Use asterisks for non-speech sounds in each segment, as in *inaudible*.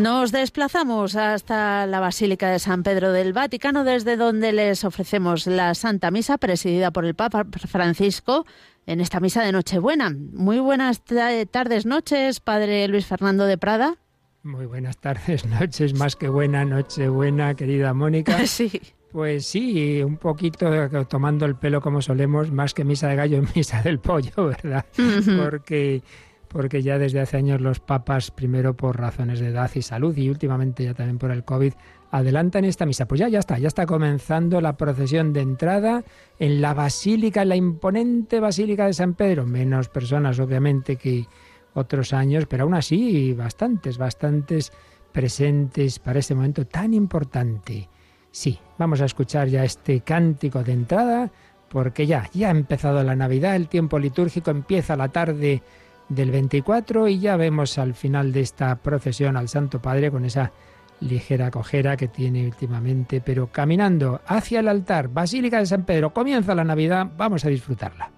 Nos desplazamos hasta la Basílica de San Pedro del Vaticano, desde donde les ofrecemos la Santa Misa presidida por el Papa Francisco en esta misa de Nochebuena. Muy buenas tardes, noches, Padre Luis Fernando de Prada. Muy buenas tardes, *laughs* noches, más que buena, Nochebuena, querida Mónica. *laughs* sí. Pues sí, un poquito tomando el pelo como solemos, más que misa de gallo, *laughs* misa del pollo, ¿verdad? Porque porque ya desde hace años los papas, primero por razones de edad y salud y últimamente ya también por el COVID, adelantan esta misa. Pues ya, ya está, ya está comenzando la procesión de entrada en la basílica, en la imponente basílica de San Pedro. Menos personas, obviamente, que otros años, pero aún así bastantes, bastantes presentes para este momento tan importante. Sí, vamos a escuchar ya este cántico de entrada, porque ya, ya ha empezado la Navidad, el tiempo litúrgico empieza la tarde del 24 y ya vemos al final de esta procesión al Santo Padre con esa ligera cojera que tiene últimamente, pero caminando hacia el altar, Basílica de San Pedro, comienza la Navidad, vamos a disfrutarla.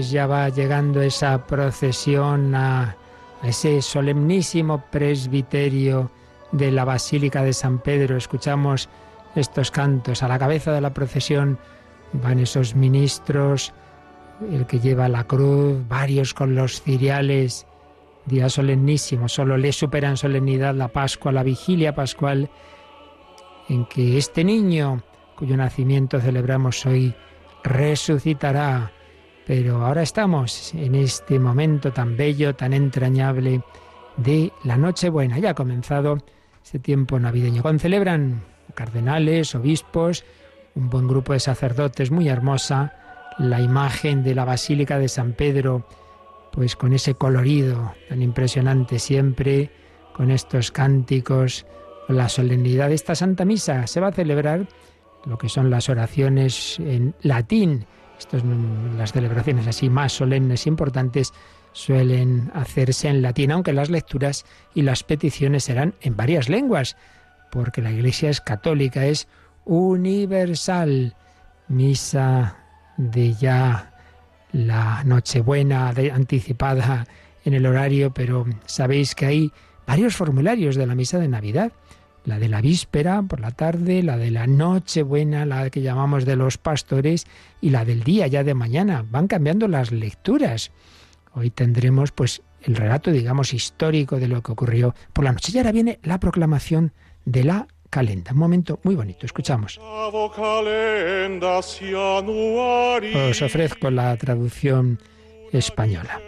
Ya va llegando esa procesión a, ese solemnísimo presbiterio de la Basílica de San Pedro. Escuchamos estos cantos. A la cabeza de la procesión van esos ministros, el que lleva la cruz, varios con los ciriales. Día solemnísimo, solo le supera en solemnidad la Pascua, la vigilia pascual, en que este niño, cuyo nacimiento celebramos hoy, resucitará pero ahora estamos en este momento tan bello, tan entrañable de la Nochebuena. Ya ha comenzado este tiempo navideño. Concelebran cardenales, obispos, un buen grupo de sacerdotes, muy hermosa, la imagen de la Basílica de San Pedro, pues con ese colorido tan impresionante siempre, con estos cánticos, con la solemnidad de esta Santa Misa. Se va a celebrar lo que son las oraciones en latín estas, las celebraciones así más solemnes e importantes suelen hacerse en latín, aunque las lecturas y las peticiones serán en varias lenguas, porque la Iglesia es católica, es universal. Misa de ya la Nochebuena anticipada en el horario, pero sabéis que hay varios formularios de la misa de Navidad la de la víspera por la tarde, la de la noche buena, la que llamamos de los pastores, y la del día ya de mañana. Van cambiando las lecturas. Hoy tendremos pues el relato, digamos, histórico de lo que ocurrió por la noche. Y ahora viene la proclamación de la calenda. Un momento muy bonito, escuchamos. Os ofrezco la traducción española.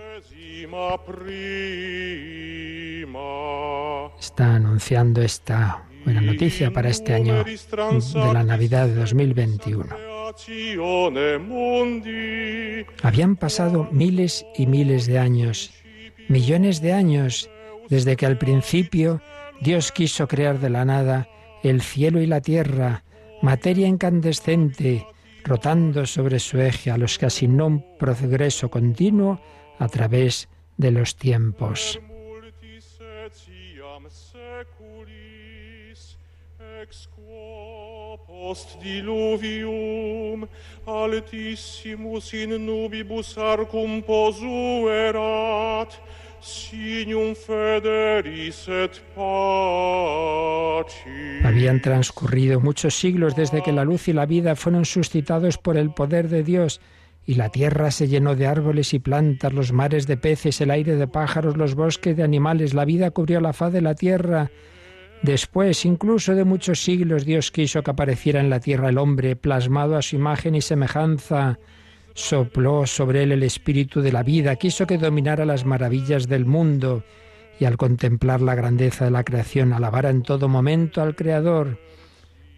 Está anunciando esta buena noticia para este año de la Navidad de 2021. Habían pasado miles y miles de años, millones de años, desde que al principio Dios quiso crear de la nada el cielo y la tierra, materia incandescente, rotando sobre su eje, a los que asignó un progreso continuo a través de los tiempos. Habían transcurrido muchos siglos desde que la luz y la vida fueron suscitados por el poder de Dios y la tierra se llenó de árboles y plantas, los mares de peces, el aire de pájaros, los bosques de animales, la vida cubrió la faz de la tierra Después, incluso de muchos siglos, Dios quiso que apareciera en la tierra el hombre, plasmado a su imagen y semejanza. Sopló sobre él el espíritu de la vida, quiso que dominara las maravillas del mundo. y al contemplar la grandeza de la creación alabara en todo momento al Creador.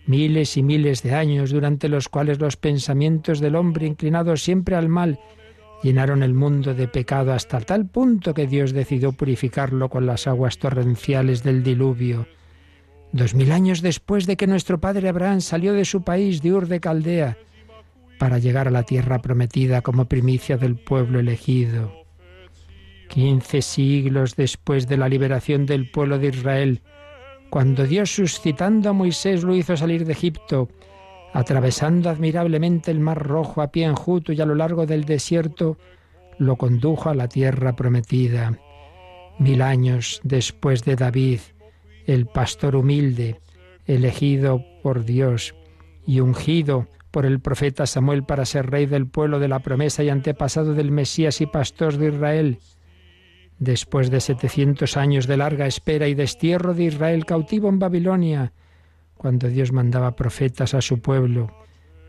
Miles y miles de años durante los cuales los pensamientos del hombre inclinados siempre al mal llenaron el mundo de pecado hasta tal punto que Dios decidió purificarlo con las aguas torrenciales del diluvio. Dos mil años después de que nuestro padre Abraham salió de su país, de Ur de Caldea, para llegar a la tierra prometida como primicia del pueblo elegido. Quince siglos después de la liberación del pueblo de Israel, cuando Dios suscitando a Moisés lo hizo salir de Egipto, atravesando admirablemente el mar rojo a pie enjuto y a lo largo del desierto, lo condujo a la tierra prometida. Mil años después de David, el pastor humilde, elegido por Dios y ungido por el profeta Samuel para ser rey del pueblo de la promesa y antepasado del Mesías y pastor de Israel. Después de setecientos años de larga espera y destierro de Israel cautivo en Babilonia, cuando Dios mandaba profetas a su pueblo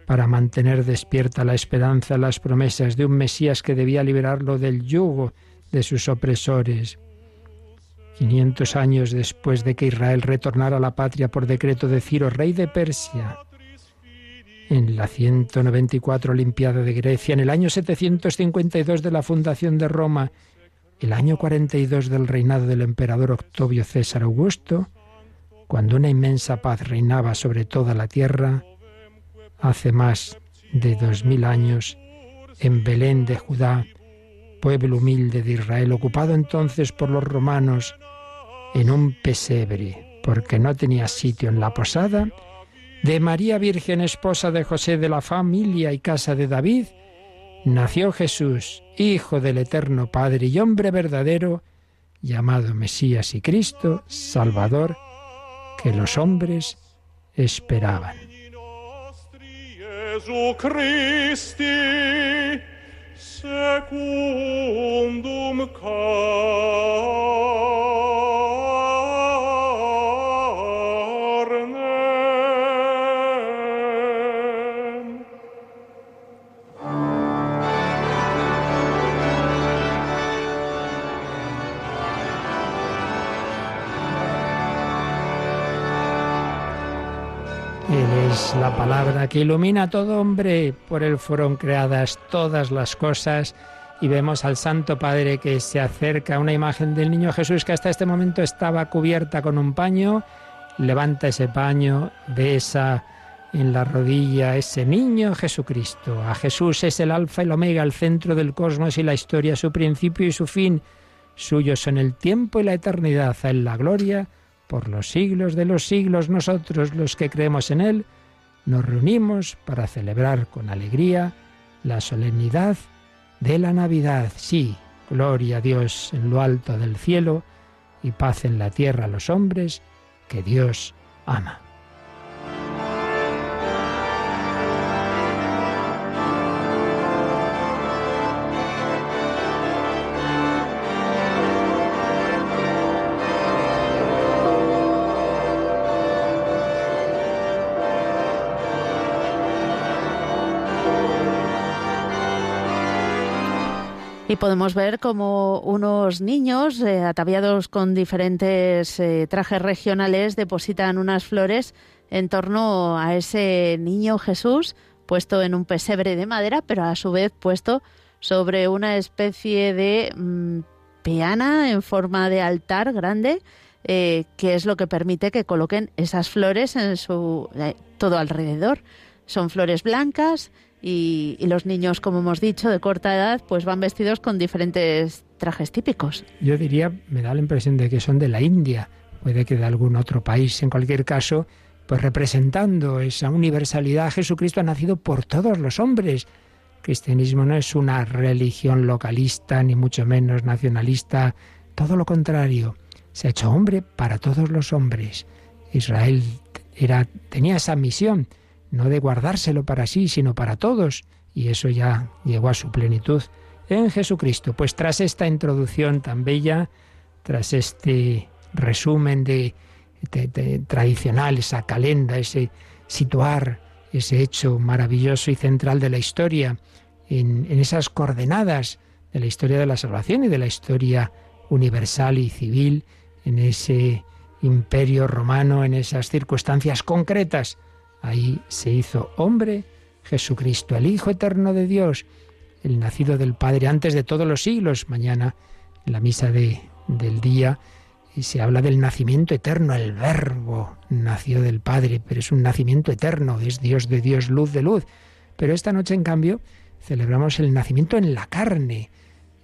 para mantener despierta la esperanza, las promesas de un Mesías que debía liberarlo del yugo de sus opresores. 500 años después de que Israel retornara a la patria por decreto de Ciro, rey de Persia. En la 194 Olimpiada de Grecia, en el año 752 de la fundación de Roma, el año 42 del reinado del emperador Octavio César Augusto, cuando una inmensa paz reinaba sobre toda la tierra, hace más de dos mil años, en Belén de Judá, pueblo humilde de Israel, ocupado entonces por los romanos en un pesebre, porque no tenía sitio en la posada, de María Virgen, esposa de José de la familia y casa de David, nació Jesús, Hijo del Eterno Padre y hombre verdadero, llamado Mesías y Cristo, Salvador, que los hombres esperaban. secundum car la palabra que ilumina a todo hombre. Por él fueron creadas todas las cosas. Y vemos al Santo Padre que se acerca a una imagen del niño Jesús que hasta este momento estaba cubierta con un paño. Levanta ese paño, besa en la rodilla ese niño Jesucristo. A Jesús es el alfa y el omega, el centro del cosmos y la historia, su principio y su fin. Suyos son el tiempo y la eternidad, él la gloria por los siglos de los siglos. Nosotros, los que creemos en él, nos reunimos para celebrar con alegría la solemnidad de la Navidad. Sí, gloria a Dios en lo alto del cielo y paz en la tierra a los hombres que Dios ama. Y podemos ver como unos niños eh, ataviados con diferentes eh, trajes regionales depositan unas flores en torno a ese niño Jesús puesto en un pesebre de madera, pero a su vez puesto sobre una especie de mm, peana en forma de altar grande, eh, que es lo que permite que coloquen esas flores en su todo alrededor. Son flores blancas y, los niños, como hemos dicho, de corta edad, pues van vestidos con diferentes trajes típicos. Yo diría, me da la impresión de que son de la India, puede que de algún otro país. En cualquier caso, pues representando esa universalidad, Jesucristo ha nacido por todos los hombres. El cristianismo no es una religión localista, ni mucho menos nacionalista, todo lo contrario. Se ha hecho hombre para todos los hombres. Israel era, tenía esa misión no de guardárselo para sí, sino para todos. Y eso ya llegó a su plenitud en Jesucristo. Pues tras esta introducción tan bella, tras este resumen de, tradicional, esa calenda, ese situar ese hecho maravilloso y central de la historia en, en esas coordenadas de la historia de la salvación y de la historia universal y civil, en ese imperio romano, en esas circunstancias concretas. Ahí se hizo hombre Jesucristo, el Hijo eterno de Dios, el nacido del Padre antes de todos los siglos. Mañana, en la misa de, del día, se habla del nacimiento eterno, el Verbo nació del Padre, pero es un nacimiento eterno, es Dios de Dios, luz de luz. Pero esta noche, en cambio, celebramos el nacimiento en la carne,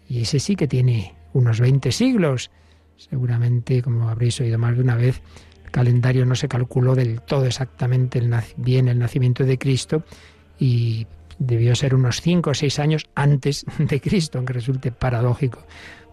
y ese sí que tiene unos 20 siglos. Seguramente, como habréis oído más de una vez, calendario no se calculó del todo exactamente el, bien el nacimiento de Cristo y debió ser unos 5 o 6 años antes *laughs* de Cristo, aunque resulte paradójico,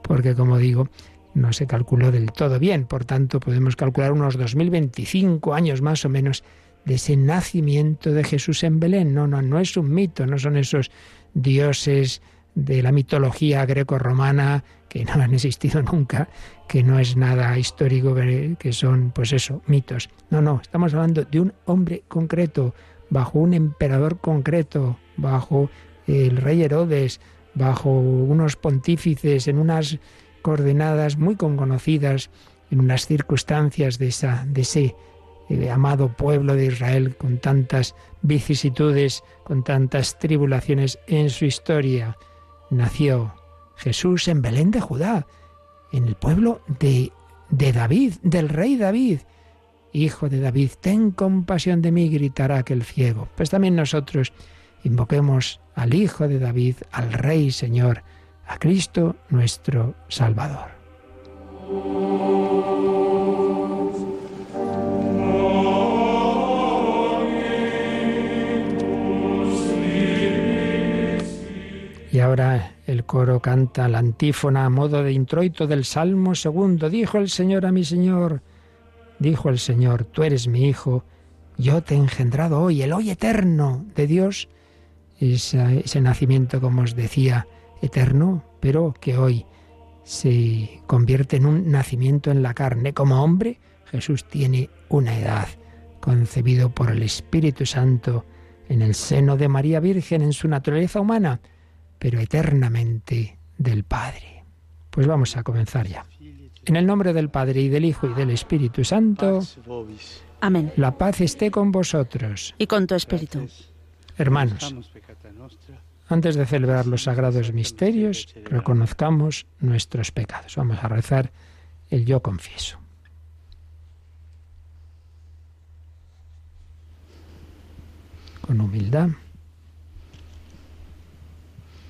porque como digo, no se calculó del todo bien. Por tanto, podemos calcular unos 2025 años más o menos de ese nacimiento de Jesús en Belén. No, no, no es un mito, no son esos dioses de la mitología greco-romana que no han existido nunca, que no es nada histórico, que son, pues eso, mitos. No, no, estamos hablando de un hombre concreto, bajo un emperador concreto, bajo el rey Herodes, bajo unos pontífices, en unas coordenadas muy conocidas, en unas circunstancias de, esa, de ese eh, amado pueblo de Israel con tantas vicisitudes, con tantas tribulaciones en su historia. Nació Jesús en Belén de Judá, en el pueblo de, David, del rey David. Hijo de David, ten compasión de mí, gritará aquel ciego. Pues también nosotros invoquemos al Hijo de David, al Rey Señor, a Cristo nuestro Salvador. Y ahora el coro canta la antífona a modo de introito del Salmo segundo. Dijo el Señor a mi Señor, dijo el Señor, tú eres mi Hijo, yo te he engendrado hoy, el hoy eterno de Dios, ese, ese nacimiento, como os decía, eterno, pero que hoy se convierte en un nacimiento en la carne. Como hombre, Jesús tiene una edad, concebido por el Espíritu Santo en el seno de María Virgen en su naturaleza humana pero eternamente del Padre. Pues vamos a comenzar ya. En el nombre del Padre y del Hijo y del Espíritu Santo. Amén. La paz esté con vosotros. Y con tu espíritu. Hermanos, antes de celebrar los sagrados misterios, reconozcamos nuestros pecados. Vamos a rezar el yo confieso. Con humildad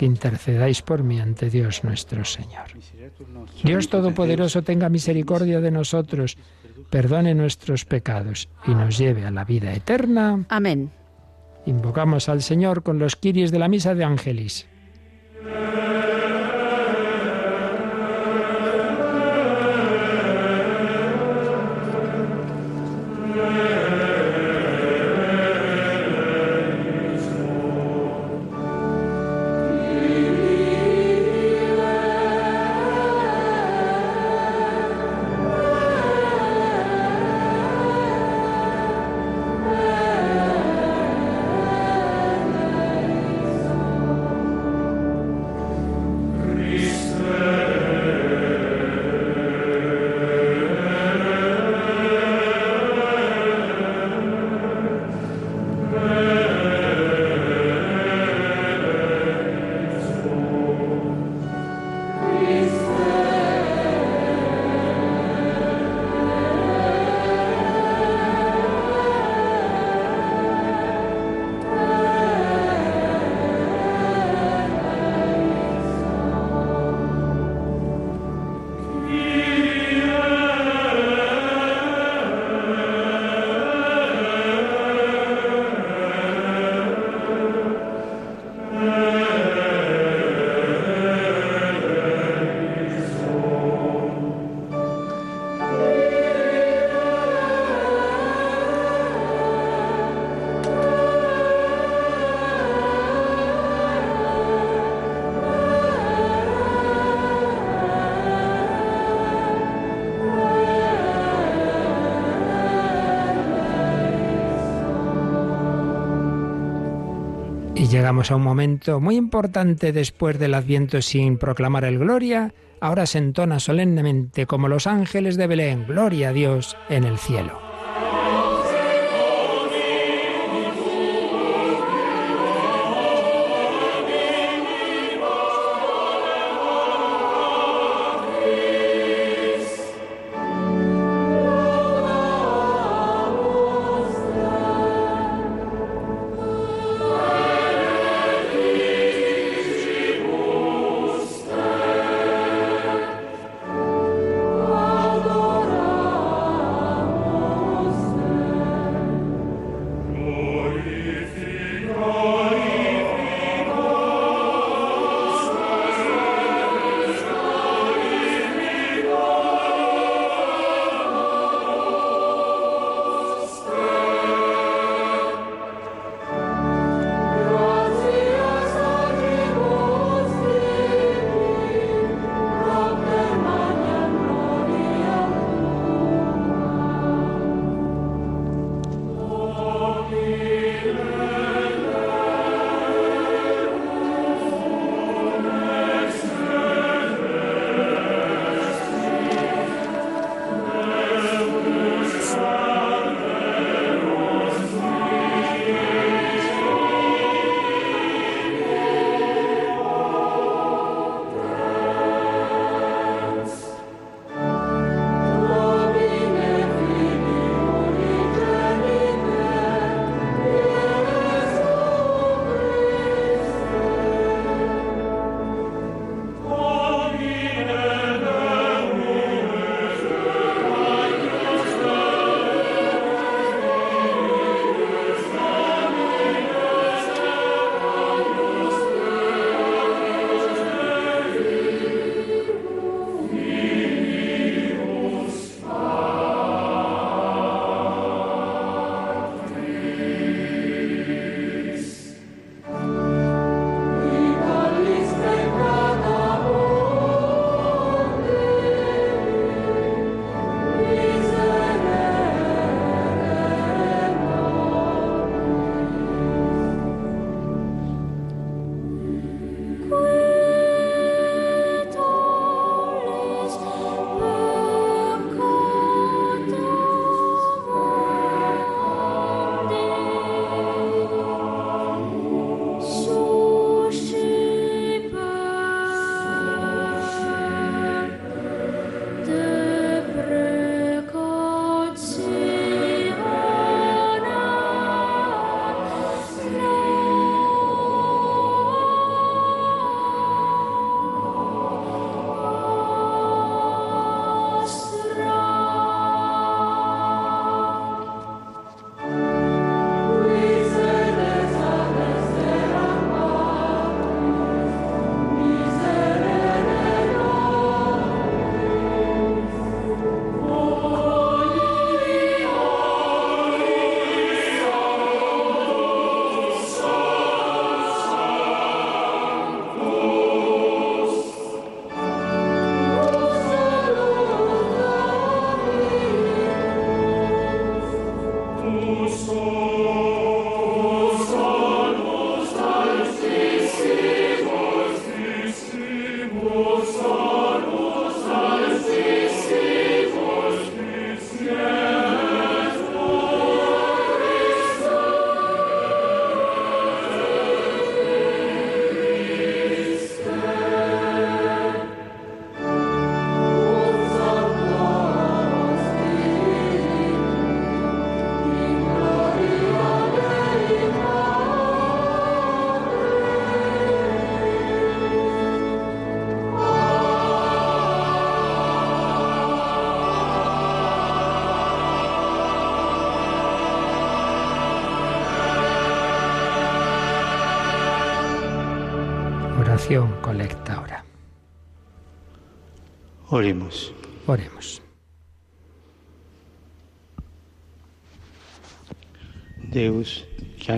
que intercedáis por mí ante Dios nuestro Señor. Dios Todopoderoso tenga misericordia de nosotros, perdone nuestros pecados y nos lleve a la vida eterna. Amén. Invocamos al Señor con los quiris de la misa de Ángelis. Llegamos a un momento muy importante después del Adviento sin proclamar el Gloria. Ahora se entona solemnemente como los ángeles de Belén, Gloria a Dios en el cielo.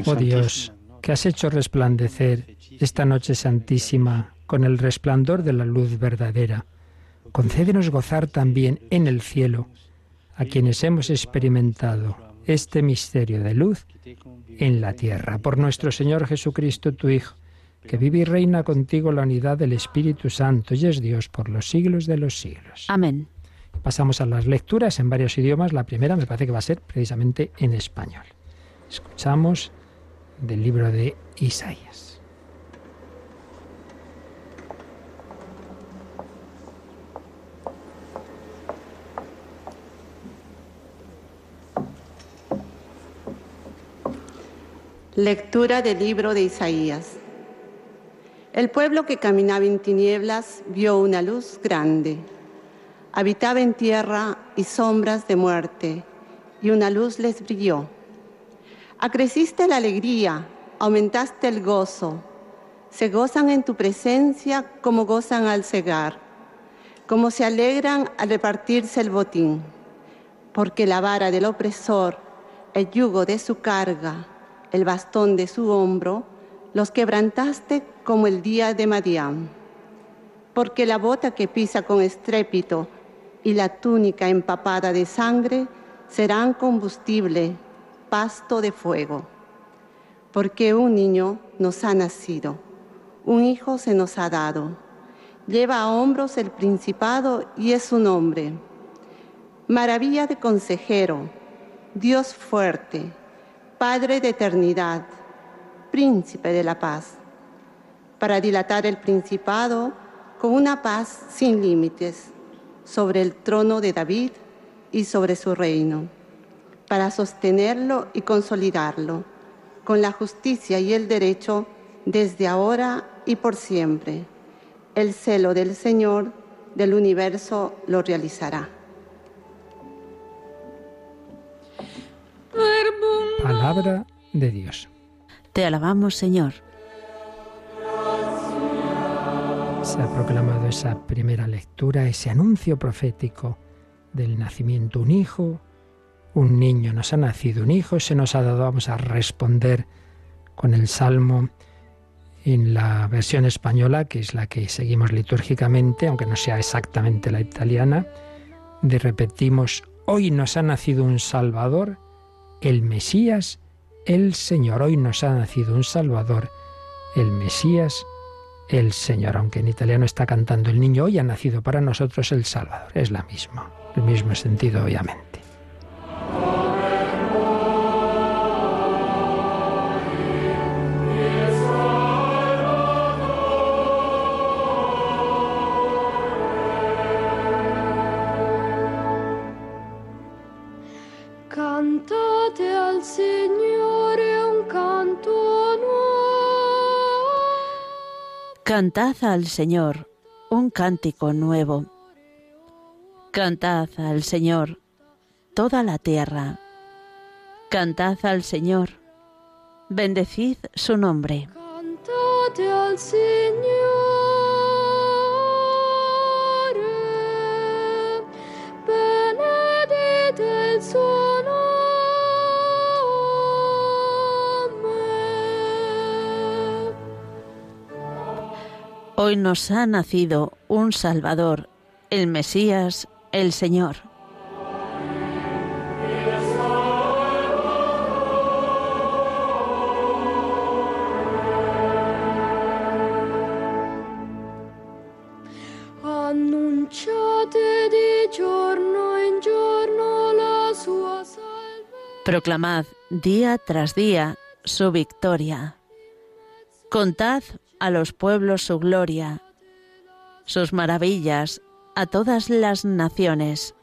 Oh Dios, que has hecho resplandecer esta noche santísima con el resplandor de la luz verdadera, concédenos gozar también en el cielo a quienes hemos experimentado este misterio de luz en la tierra. Por nuestro Señor Jesucristo, tu Hijo, que vive y reina contigo la unidad del Espíritu Santo y es Dios por los siglos de los siglos. Amén. Pasamos a las lecturas en varios idiomas. La primera me parece que va a ser precisamente en español. Escuchamos del libro de Isaías. Lectura del libro de Isaías. El pueblo que caminaba en tinieblas vio una luz grande Habitaba en tierra y sombras de muerte, y una luz les brilló. Acreciste la alegría, aumentaste el gozo. Se gozan en tu presencia como gozan al cegar, como se alegran al repartirse el botín, porque la vara del opresor, el yugo de su carga, el bastón de su hombro, los quebrantaste como el día de Madián. Porque la bota que pisa con estrépito y la túnica empapada de sangre serán combustible, pasto de fuego. Porque un niño nos ha nacido, un hijo se nos ha dado. Lleva a hombros el principado y es su nombre. Maravilla de consejero, Dios fuerte, Padre de eternidad, príncipe de la paz. Para dilatar el principado con una paz sin límites sobre el trono de David y sobre su reino, para sostenerlo y consolidarlo con la justicia y el derecho desde ahora y por siempre. El celo del Señor del universo lo realizará. Palabra de Dios. Te alabamos, Señor. se ha proclamado esa primera lectura, ese anuncio profético del nacimiento un hijo, un niño nos ha nacido, un hijo se nos ha dado, vamos a responder con el salmo en la versión española, que es la que seguimos litúrgicamente, aunque no sea exactamente la italiana, de repetimos, hoy nos ha nacido un Salvador, el Mesías, el Señor, hoy nos ha nacido un Salvador, el Mesías, el Señor, aunque en italiano está cantando el niño hoy ha nacido para nosotros el Salvador. Es la misma, el mismo sentido obviamente. Cantad al Señor un cántico nuevo. Cantad al Señor toda la tierra. Cantad al Señor. Bendecid su nombre. Al Señor. Hoy nos ha nacido un Salvador, el Mesías, el Señor. Proclamad día tras día su victoria. Contad a los pueblos su gloria, sus maravillas a todas las naciones.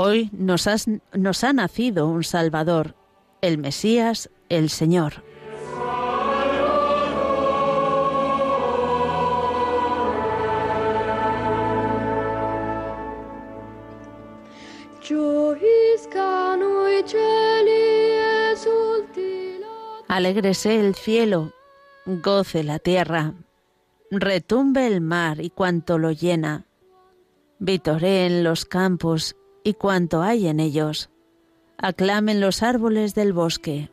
Hoy nos, nos ha nacido un Salvador, el Mesías, el Señor. Alégrese el cielo, goce la tierra, retumbe el mar y cuanto lo llena, Vitoreen los campos y cuanto hay en ellos. Aclamen los árboles del bosque.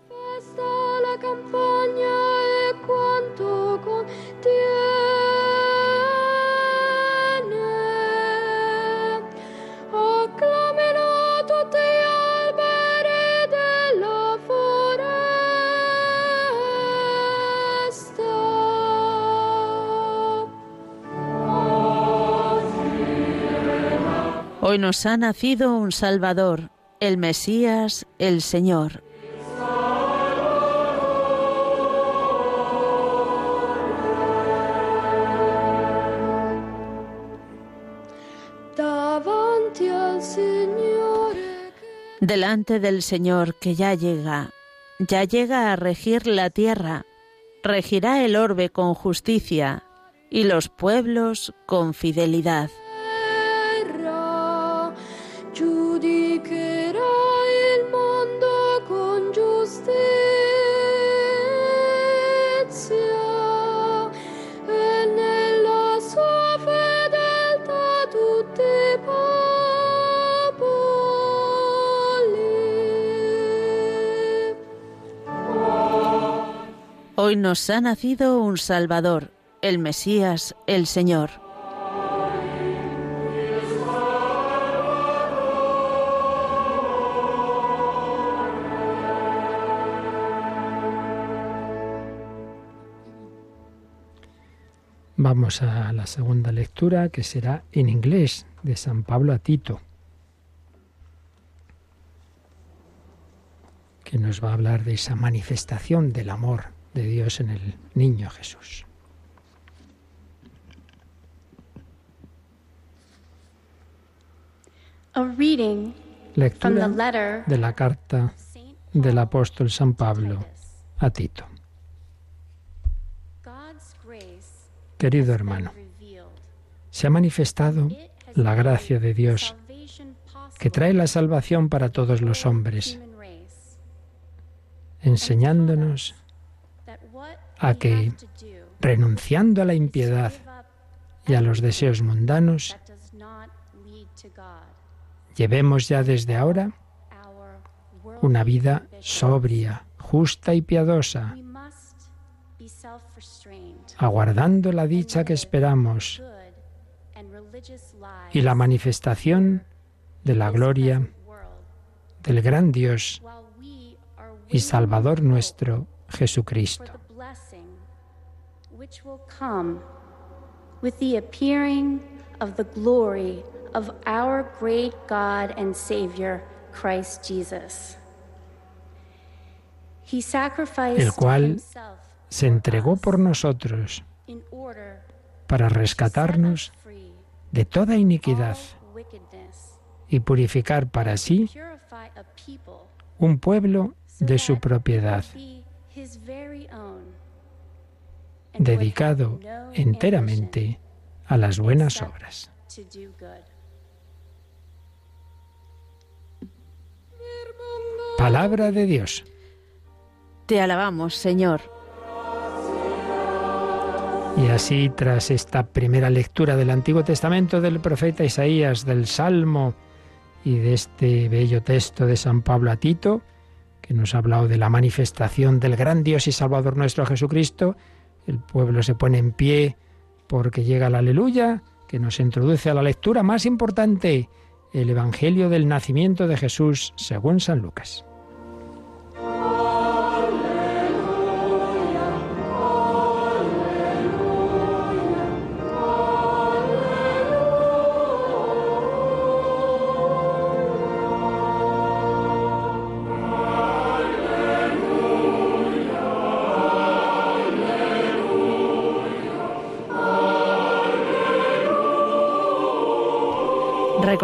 Hoy nos ha nacido un Salvador, el Mesías, el Señor. Delante del Señor que ya llega, ya llega a regir la tierra, regirá el orbe con justicia y los pueblos con fidelidad. Hoy nos ha nacido un Salvador, el Mesías, el Señor. Vamos a la segunda lectura que será en inglés de San Pablo a Tito, que nos va a hablar de esa manifestación del amor de Dios en el niño Jesús. Lectura de la carta del apóstol San Pablo a Tito. Querido hermano, se ha manifestado la gracia de Dios que trae la salvación para todos los hombres, enseñándonos a que, renunciando a la impiedad y a los deseos mundanos, llevemos ya desde ahora una vida sobria, justa y piadosa, aguardando la dicha que esperamos y la manifestación de la gloria del gran Dios y Salvador nuestro Jesucristo which will come with the appearing of the glory of our great God and Savior, Christ Jesus. He sacrificed el cual se entregó por nosotros para rescatarnos de toda iniquidad y purificar para sí un pueblo de su propiedad dedicado enteramente a las buenas obras. Palabra de Dios. Te alabamos, Señor. Y así, tras esta primera lectura del Antiguo Testamento del profeta Isaías, del Salmo y de este bello texto de San Pablo a Tito, que nos ha hablado de la manifestación del gran Dios y Salvador nuestro Jesucristo, el pueblo se pone en pie porque llega la aleluya, que nos introduce a la lectura más importante, el Evangelio del nacimiento de Jesús según San Lucas.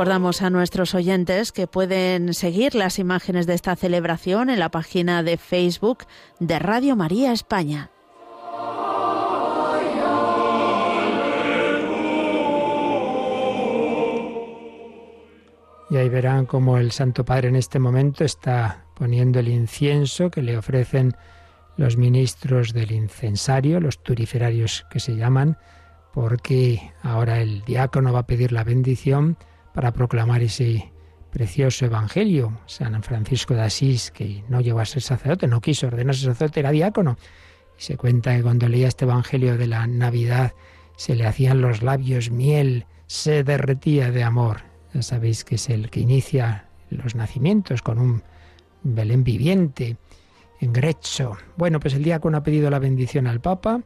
Recordamos a nuestros oyentes que pueden seguir las imágenes de esta celebración en la página de Facebook de Radio María España. Y ahí verán cómo el Santo Padre en este momento está poniendo el incienso que le ofrecen los ministros del incensario, los turiferarios que se llaman, porque ahora el diácono va a pedir la bendición para proclamar ese precioso evangelio. San Francisco de Asís, que no llegó a ser sacerdote, no quiso ordenarse sacerdote, era diácono. Y se cuenta que cuando leía este evangelio de la Navidad se le hacían los labios miel, se derretía de amor. Ya sabéis que es el que inicia los nacimientos con un Belén viviente en Grezzo. Bueno, pues el diácono ha pedido la bendición al Papa,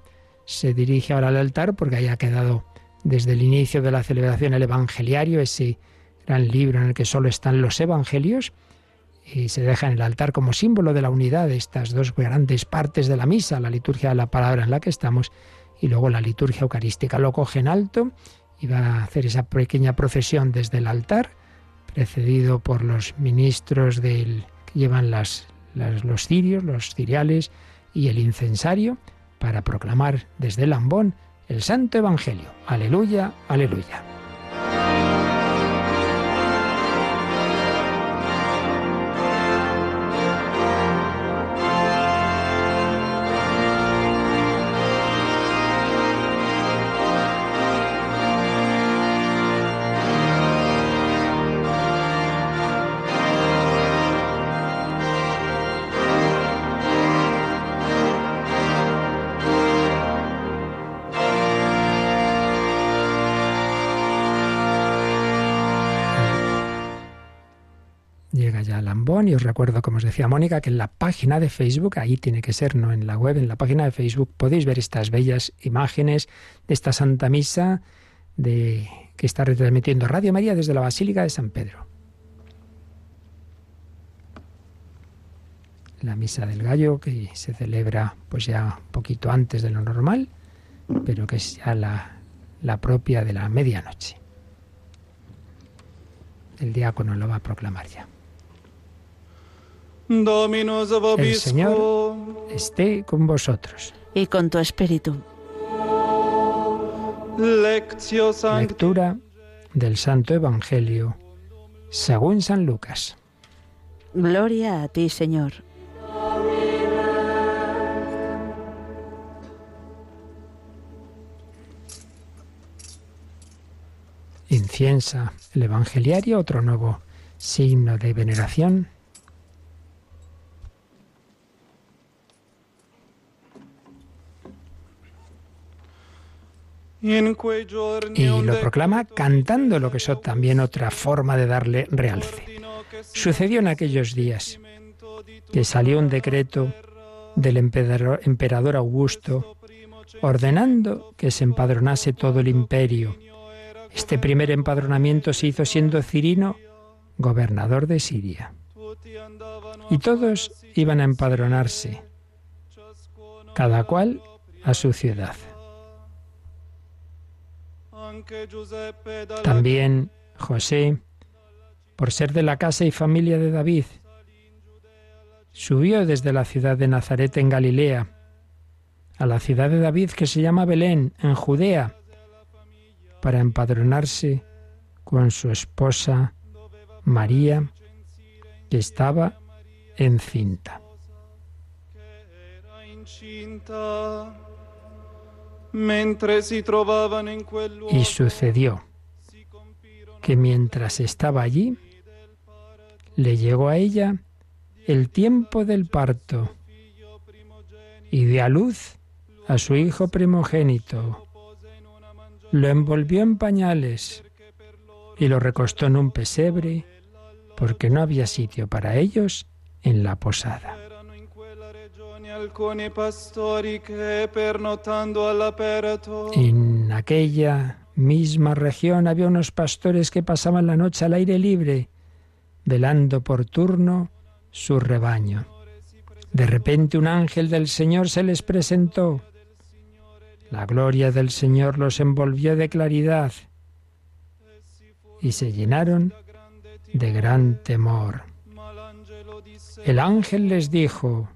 se dirige ahora al altar porque haya quedado desde el inicio de la celebración el Evangeliario, ese gran libro en el que solo están los Evangelios, y se deja en el altar como símbolo de la unidad de estas dos grandes partes de la misa, la liturgia de la palabra en la que estamos y luego la liturgia eucarística. Lo coge en alto y va a hacer esa pequeña procesión desde el altar, precedido por los ministros del, que llevan las, los cirios, los ciriales y el incensario, para proclamar desde el ambón el Santo Evangelio. Aleluya, aleluya. Y os recuerdo, como os decía Mónica, que en la página de Facebook, ahí tiene que ser, no en la web, en la página de Facebook podéis ver estas bellas imágenes de esta Santa Misa de, que está retransmitiendo Radio María desde la Basílica de San Pedro. La Misa del Gallo, que se celebra pues ya un poquito antes de lo normal, pero que es ya la, la propia de la medianoche. El diácono lo va a proclamar ya. El Señor esté con vosotros. Y con tu espíritu. Lectura del Santo Evangelio según San Lucas. Gloria a ti, Señor. Inciensa el Evangeliario, otro nuevo signo de veneración y lo proclama cantando, lo que es también otra forma de darle realce. Sucedió en aquellos días que salió un decreto del emperador Augusto ordenando que se empadronase todo el imperio. Este primer empadronamiento se hizo siendo Cirino gobernador de Siria. Y todos iban a empadronarse, cada cual a su ciudad. También José, por ser de la casa y familia de David, subió desde la ciudad de Nazaret en Galilea a la ciudad de David que se llama Belén, en Judea, para empadronarse con su esposa María, que estaba encinta. Y sucedió que mientras estaba allí, le llegó a ella el tiempo del parto y dio a luz a su hijo primogénito. Lo envolvió en pañales y lo recostó en un pesebre porque no había sitio para ellos en la posada. En aquella misma región había unos pastores que pasaban la noche al aire libre, velando por turno su rebaño. De repente un ángel del Señor se les presentó. La gloria del Señor los envolvió de claridad y se llenaron de gran temor. El ángel les dijo,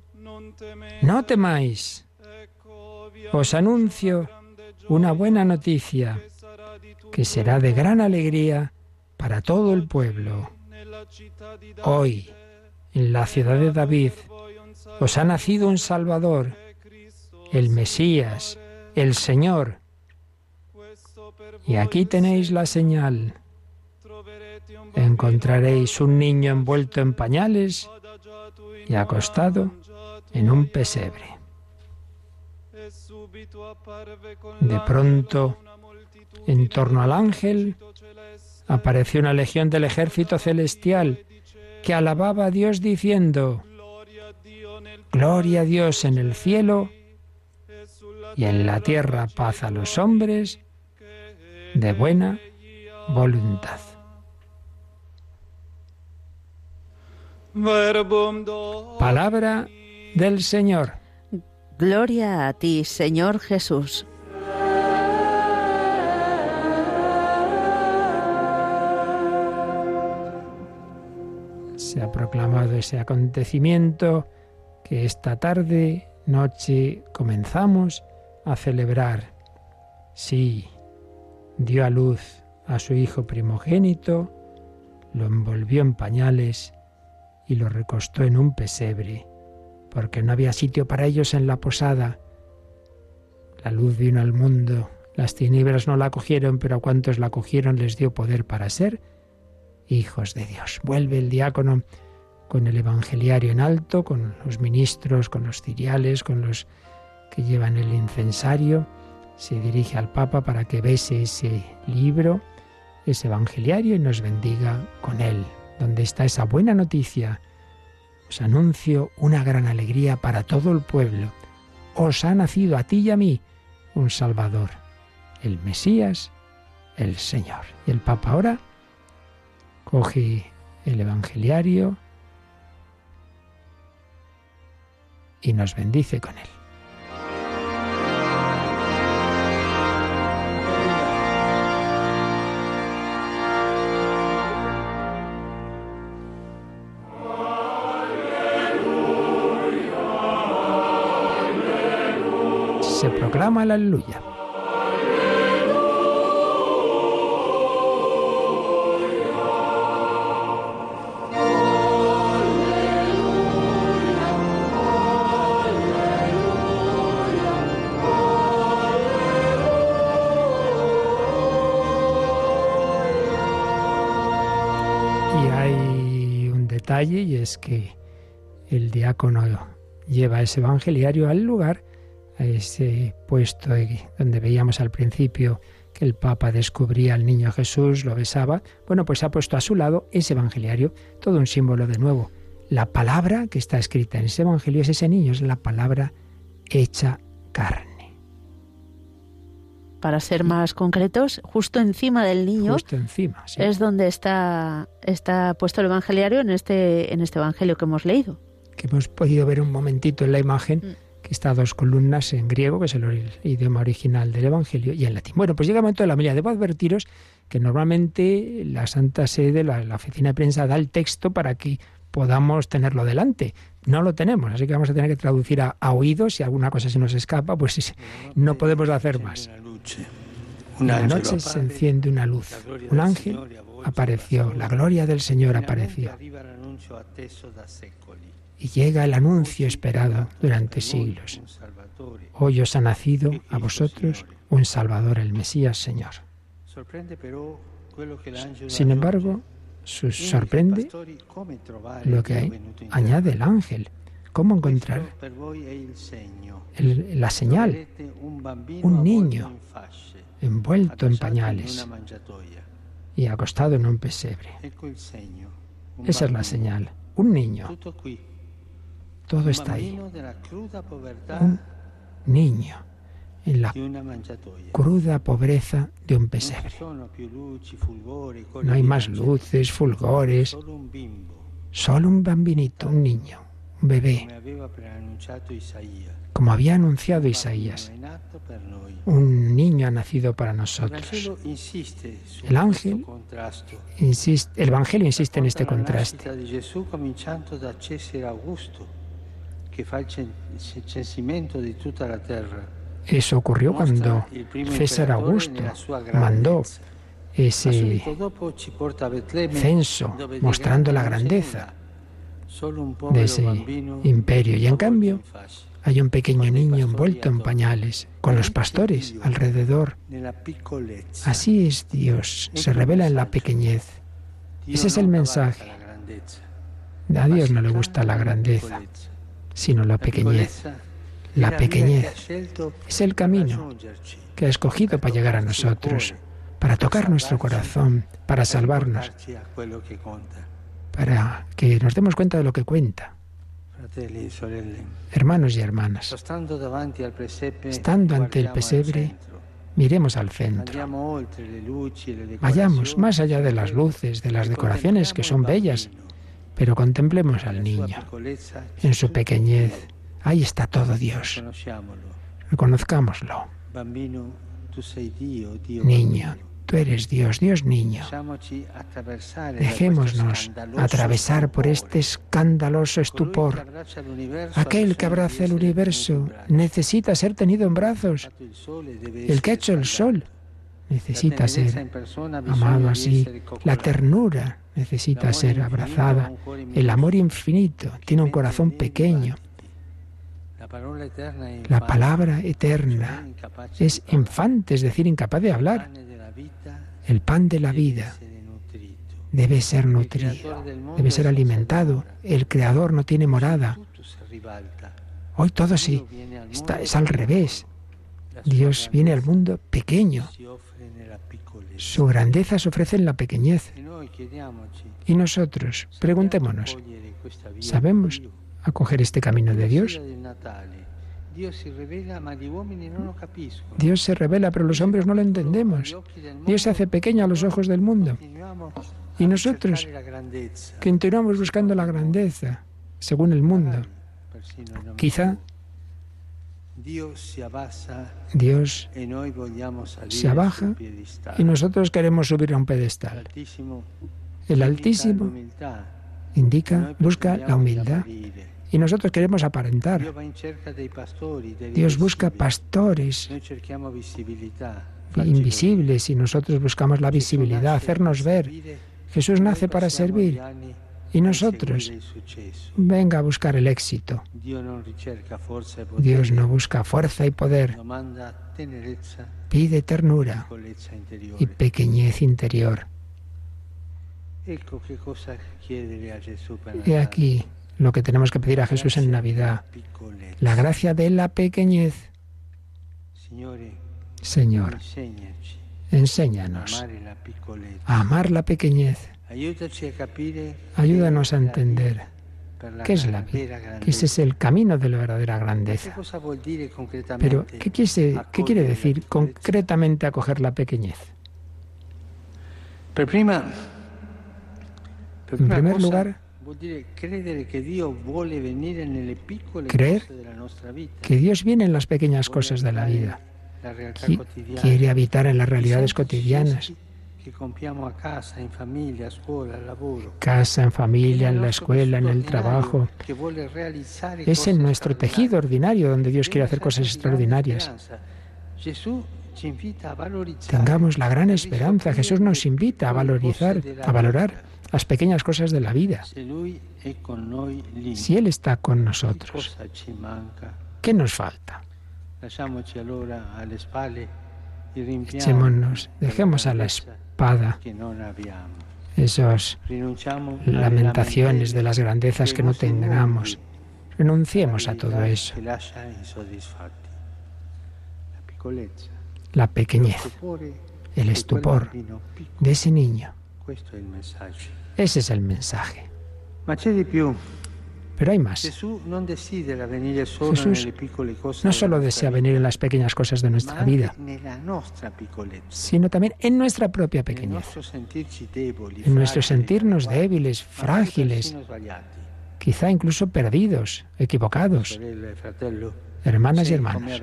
no temáis. Os anuncio una buena noticia que será de gran alegría para todo el pueblo. Hoy, en la ciudad de David, os ha nacido un Salvador, el Mesías, el Señor. Y aquí tenéis la señal. Encontraréis un niño envuelto en pañales y acostado en un pesebre. De pronto, en torno al ángel, apareció una legión del ejército celestial que alababa a Dios diciendo, Gloria a Dios en el cielo y en la tierra paz a los hombres de buena voluntad. Palabra del Señor. Gloria a ti, Señor Jesús. Se ha proclamado ese acontecimiento que esta tarde, noche, comenzamos a celebrar. Sí, dio a luz a su hijo primogénito, lo envolvió en pañales y lo recostó en un pesebre, porque no había sitio para ellos en la posada. La luz vino al mundo, las tinieblas no la cogieron, pero a cuantos la cogieron les dio poder para ser hijos de Dios. Vuelve el diácono con el evangeliario en alto, con los ministros, con los ciriales, con los que llevan el incensario, se dirige al Papa para que bese ese libro, ese evangeliario y nos bendiga con él donde está esa buena noticia. Os anuncio una gran alegría para todo el pueblo. Os ha nacido a ti y a mí un Salvador, el Mesías, el Señor. Y el Papa ahora coge el Evangeliario y nos bendice con él. Proclama la aleluya. Y hay un detalle y es que el diácono lleva ese evangeliario al lugar a ese puesto donde veíamos al principio que el Papa descubría al niño Jesús, lo besaba, bueno, pues ha puesto a su lado ese Evangeliario, todo un símbolo de nuevo. La palabra que está escrita en ese Evangelio es ese niño, es la palabra hecha carne. Para ser más concretos, justo encima del niño Justo encima, sí. es donde está, está puesto el Evangeliario en este, en este Evangelio que hemos leído. Que hemos podido ver un momentito en la imagen. Mm que está a dos columnas en griego, que es el idioma original del Evangelio, y en latín. Bueno, pues llega el momento de la homilía. Debo advertiros que normalmente la Santa Sede, la, la, oficina de prensa, da el texto para que podamos tenerlo delante. No lo tenemos, así que vamos a tener que traducir a, a oídos. Si alguna cosa se nos escapa, pues no podemos hacer más. En la noche se enciende una luz. Un ángel apareció, la gloria del Señor apareció y llega el anuncio esperado durante siglos. Hoy os ha nacido a vosotros un Salvador, el Mesías Señor. Sin embargo, sorprende lo que añade el ángel. ¿Cómo encontrar la señal? Un niño envuelto en pañales y acostado en un pesebre. Esa es la señal. Un niño todo está ahí. Un niño en la cruda pobreza de un pesebre. No hay más luces, fulgores, solo un bambinito, un niño, un bebé, como había anunciado Isaías. Un niño ha nacido para nosotros. El ángel insiste, el Evangelio insiste en este contraste. Eso ocurrió cuando César Augusto mandó ese censo mostrando la grandeza de ese imperio. Y en cambio, hay un pequeño niño envuelto en pañales, con los pastores alrededor. Así es Dios, se revela en la pequeñez. Ese es el mensaje. A Dios no le gusta la grandeza, sino la pequeñez. La pequeñez es el camino que ha escogido para llegar a nosotros, para tocar nuestro corazón, para salvarnos, para que nos demos cuenta de lo que cuenta. Hermanos y hermanas, estando ante el pesebre, miremos al centro. Vayamos más allá de las luces, de las decoraciones que son bellas, pero contemplemos al niño en su pequeñez. Ahí está todo Dios. Reconozcámoslo. Niño, Tú eres Dios, Dios niño. Dejémonos atravesar por este escandaloso estupor. Aquel que abraza el universo necesita ser tenido en brazos. El que ha hecho el sol necesita ser amado así. La ternura necesita ser abrazada. El amor infinito tiene un corazón pequeño. La palabra eterna es infante, es decir, incapaz de hablar. El pan de la vida debe ser nutrido, debe ser alimentado. El Creador no tiene morada. Hoy todo sí, está, es al revés. Dios viene al mundo pequeño. Su grandeza se ofrece en la pequeñez. Y nosotros, preguntémonos, ¿sabemos acoger este camino de Dios? Dios se revela, pero los hombres no lo entendemos. Dios se hace pequeño a los ojos del mundo. Y nosotros, que continuamos buscando la grandeza, según el mundo, quizá Dios se abaja y nosotros queremos subir a un pedestal. El Altísimo indica, busca la humildad. y nosotros queremos aparentar. Dios busca pastores invisibles y nosotros buscamos la visibilidad, hacernos ver. Jesús nace para servir y nosotros venga a buscar el éxito. Dios no busca fuerza y poder, pide ternura y pequeñez interior. Y aquí lo que tenemos que pedir a Jesús en Navidad. La gracia de la pequeñez. Señor, enséñanos a amar la pequeñez. Ayúdanos a entender qué es la vida, que ese es el camino de la verdadera grandeza. Pero, ¿qué quiere, qué quiere decir concretamente acoger la pequeñez? En primer lugar, Creer que Dios viene en las pequeñas cosas de la vida. Quiere habitar en las realidades cotidianas. Casa, en familia, en la escuela, en el trabajo. Es en nuestro tejido ordinario donde Dios quiere hacer cosas extraordinarias. Tengamos la gran esperanza. Jesús nos invita a valorizar, a valorar las pequeñas cosas de la vida. Si Él está con nosotros, ¿qué nos falta? Echémonos, dejemos a la espada esas lamentaciones de las grandezas que no tengamos. Renunciemos a todo eso. La pequeñez, el estupor de ese niño. ese es el mensaje. Pero hay más. Jesús no solo desea venir en las pequeñas cosas de nuestra vida, sino también en nuestra propia pequeñez, en nuestro sentirnos débiles, frágiles, quizá incluso perdidos, equivocados. Hermanas y hermanos,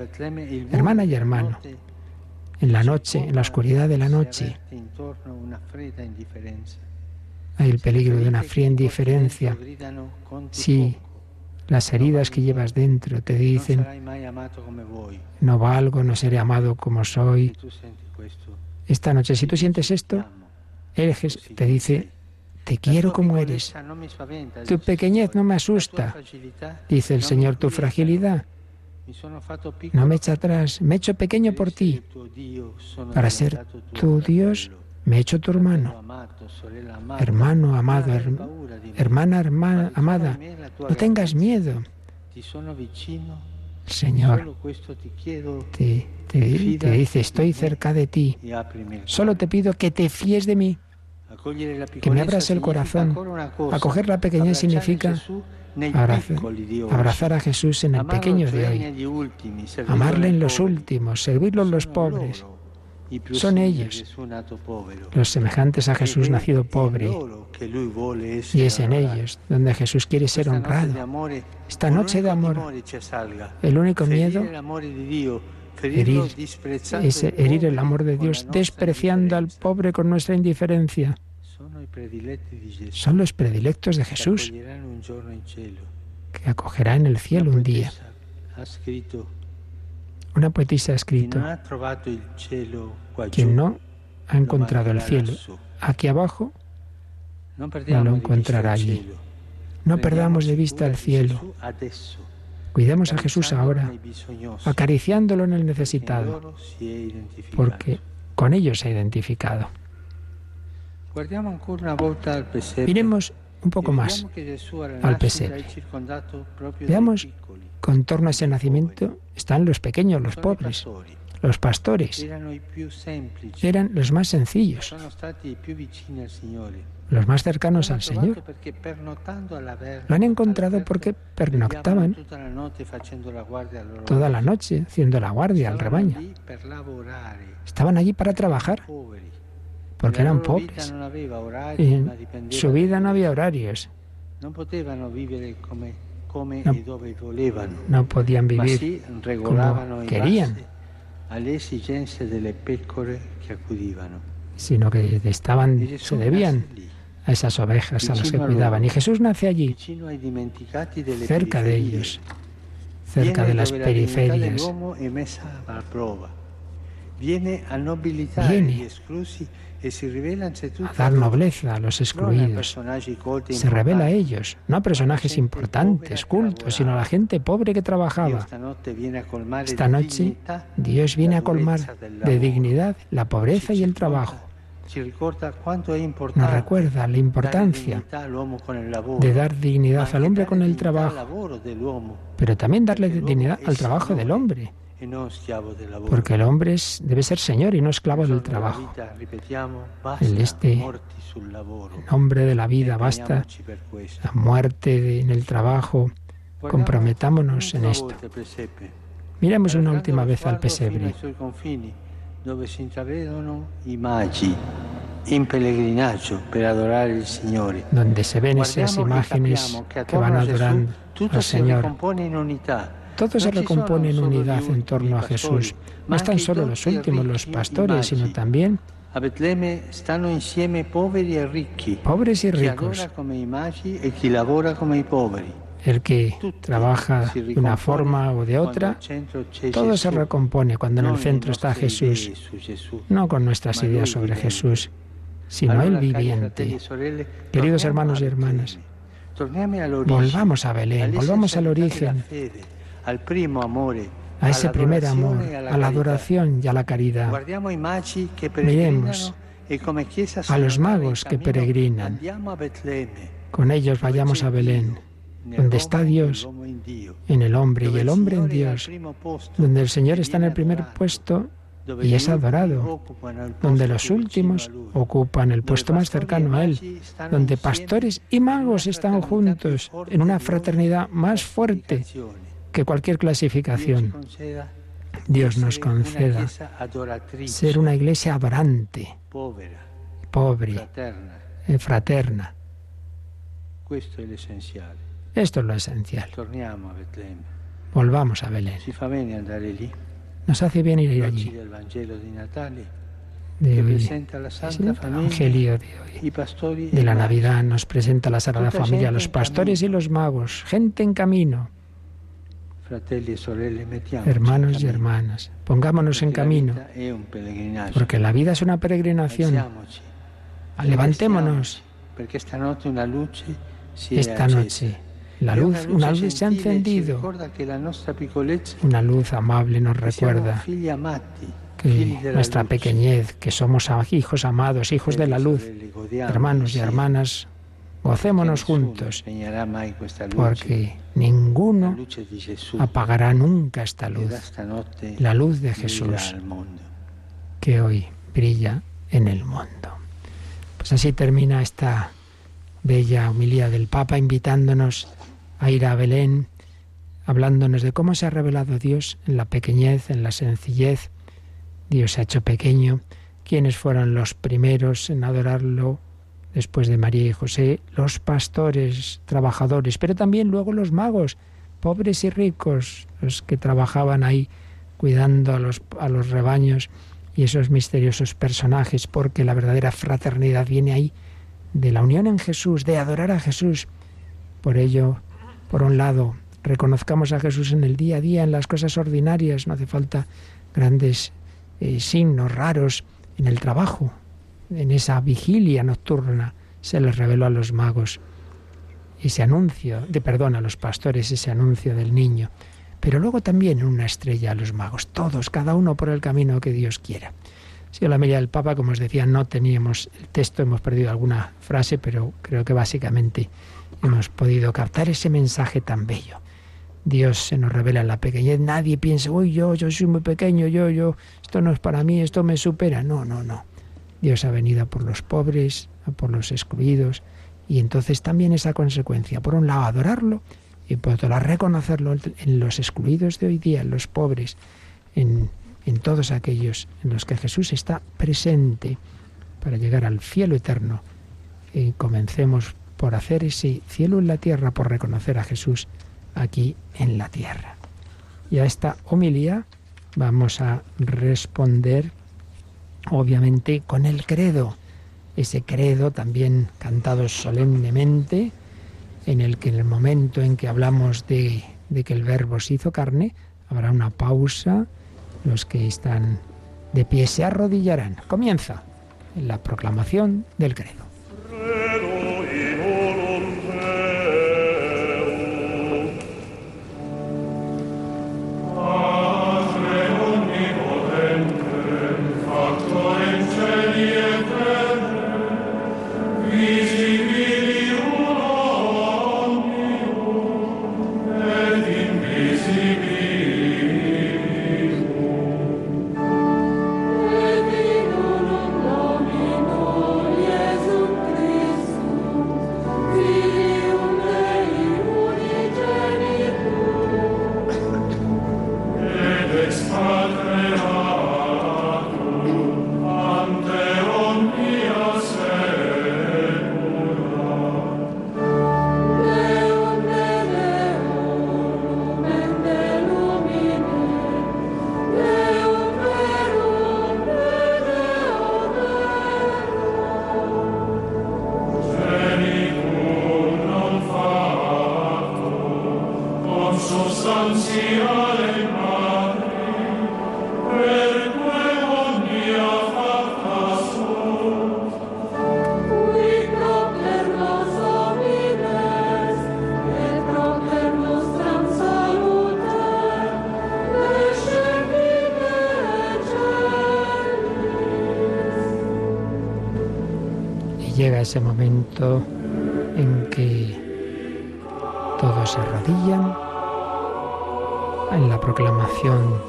hermana y hermano, en la noche, en la oscuridad de la noche, hay el peligro de una fría indiferencia. Si las heridas que llevas dentro te dicen, no valgo, no seré amado como soy. Esta noche, si tú sientes esto, te dice, te quiero como eres. Tu pequeñez no me asusta, dice el Señor, tu fragilidad No me echa atrás, me he hecho pequeño por ti. Para ser tu Dios, me he hecho tu hermano. Hermano amado, hermana, hermana amada, no tengas miedo. Señor te, te, dice, estoy cerca de ti. Solo te pido que te fíes de mí, que me abras el corazón. Acoger la pequeñez significa abrazar, a Jesús en el pequeño de hoy, amarle en los últimos, servirlo en los pobres. Son ellos los semejantes a Jesús nacido pobre. Y es en ellos donde Jesús quiere ser honrado. Esta noche de amor, el único miedo herir, es herir el amor de Dios, despreciando al pobre con nuestra indiferencia. Son los predilectos de Jesús que acogerá en el cielo un día. Una poetisa ha escrito, quien no ha encontrado el cielo aquí abajo, no lo encontrará allí. No perdamos de vista el cielo. Cuidemos a Jesús ahora, acariciándolo en el necesitado, porque con ellos se ha identificado. Miremos un poco más al pesebre. Veamos con torno a ese nacimiento están los pequeños, los pobres. Los pastores eran los más sencillos, los más cercanos al Señor. Lo han encontrado porque pernoctaban toda la noche haciendo la guardia al rebaño. Estaban allí para trabajar porque eran pobres. en su vida no había horarios. No, no podían vivir como querían, sino que estaban, se debían a esas ovejas a las que cuidaban. Y Jesús nace allí, cerca de ellos, cerca de las periferias. Viene a dar nobleza a los excluidos. Se revela a ellos, no a personajes importantes, cultos, sino a la gente pobre que trabajaba. Esta noche Dios viene a colmar de dignidad la pobreza y el trabajo. Nos recuerda la importancia de dar dignidad al hombre con el trabajo, pero también darle dignidad al trabajo del hombre porque el hombre debe ser señor y no esclavo del trabajo. El este nombre de la vida, basta la muerte en el trabajo. Comprometámonos en esto. Miremos una última vez al pesebre donde se ven esas imágenes que van adorando al Señor. Todo se recompone en unidad en torno a Jesús. No están solo los últimos, los pastores, sino también pobres y ricos. El que trabaja de una forma o de otra, todo se recompone cuando en el centro está Jesús, no con nuestras ideas sobre Jesús, sino el viviente. Queridos hermanos y hermanas, volvamos a Belén, volvamos al origen a ese primer amor, a la adoración y a la caridad. Miremos a los magos que peregrinan. Con ellos vayamos a Belén, donde está Dios en el hombre y el hombre en Dios, donde el Señor está en el primer puesto y es adorado, donde los últimos ocupan el puesto más cercano a Él, donde pastores y magos están juntos en una fraternidad más fuerte que cualquier clasificación. Dios nos conceda ser una iglesia adorante, pobre, fraterna. Esto es lo esencial. Volvamos a Belén. Nos hace bien ir allí. De hoy, el Evangelio de hoy, de la Navidad, nos presenta la Sagrada Familia, los pastores y los magos, gente en camino, Hermanos y hermanas, pongámonos en camino, porque la vida es una peregrinación. Levantémonos. Esta noche La luz, una luz se ha encendido. Una luz amable nos recuerda que nuestra pequeñez, que somos hijos amados, hijos de la luz, hermanos y hermanas, gocémonos juntos, porque ninguno apagará nunca esta luz, la luz de Jesús, que hoy brilla en el mundo. Pues así termina esta bella humilía del Papa invitándonos a ir a Belén, hablándonos de cómo se ha revelado Dios en la pequeñez, en la sencillez. Dios se ha hecho pequeño. ¿Quiénes fueron los primeros en adorarlo? Después de María y José, los pastores, trabajadores, pero también luego los magos, pobres y ricos, los que trabajaban ahí cuidando a los, a los rebaños y esos misteriosos personajes, porque la verdadera fraternidad viene ahí de la unión en Jesús, de adorar a Jesús. Por ello, por un lado, reconozcamos a Jesús en el día a día, en las cosas ordinarias, no hace falta grandes eh, signos raros en el trabajo, en esa vigilia nocturna se les reveló a los magos ese anuncio, de perdón a los pastores, ese anuncio del niño pero luego también una estrella a los magos, todos, cada uno por el camino que Dios quiera. Si la media del Papa, como os decía, no teníamos el texto, hemos perdido alguna frase, pero creo que básicamente hemos podido captar ese mensaje tan bello. Dios se nos revela en la pequeñez. Nadie piensa, uy, yo, yo soy muy pequeño, yo, yo, esto no es para mí, esto me supera. No, no, no. Dios ha venido por los pobres, por los excluidos, y entonces también esa consecuencia. Por un lado, adorarlo y podrá reconocerlo en los excluidos de hoy día, en los pobres, en, en todos aquellos en los que Jesús está presente para llegar al cielo eterno. Y comencemos por hacer ese cielo en la tierra, por reconocer a Jesús aquí en la tierra. Y a esta homilía vamos a responder, obviamente, con el credo. Ese credo también cantado solemnemente, en el que en el momento en que hablamos de, de que el verbo se hizo carne, habrá una pausa, los que están de pie se arrodillarán. Comienza la proclamación del credo. En que todos se arrodillan en la proclamación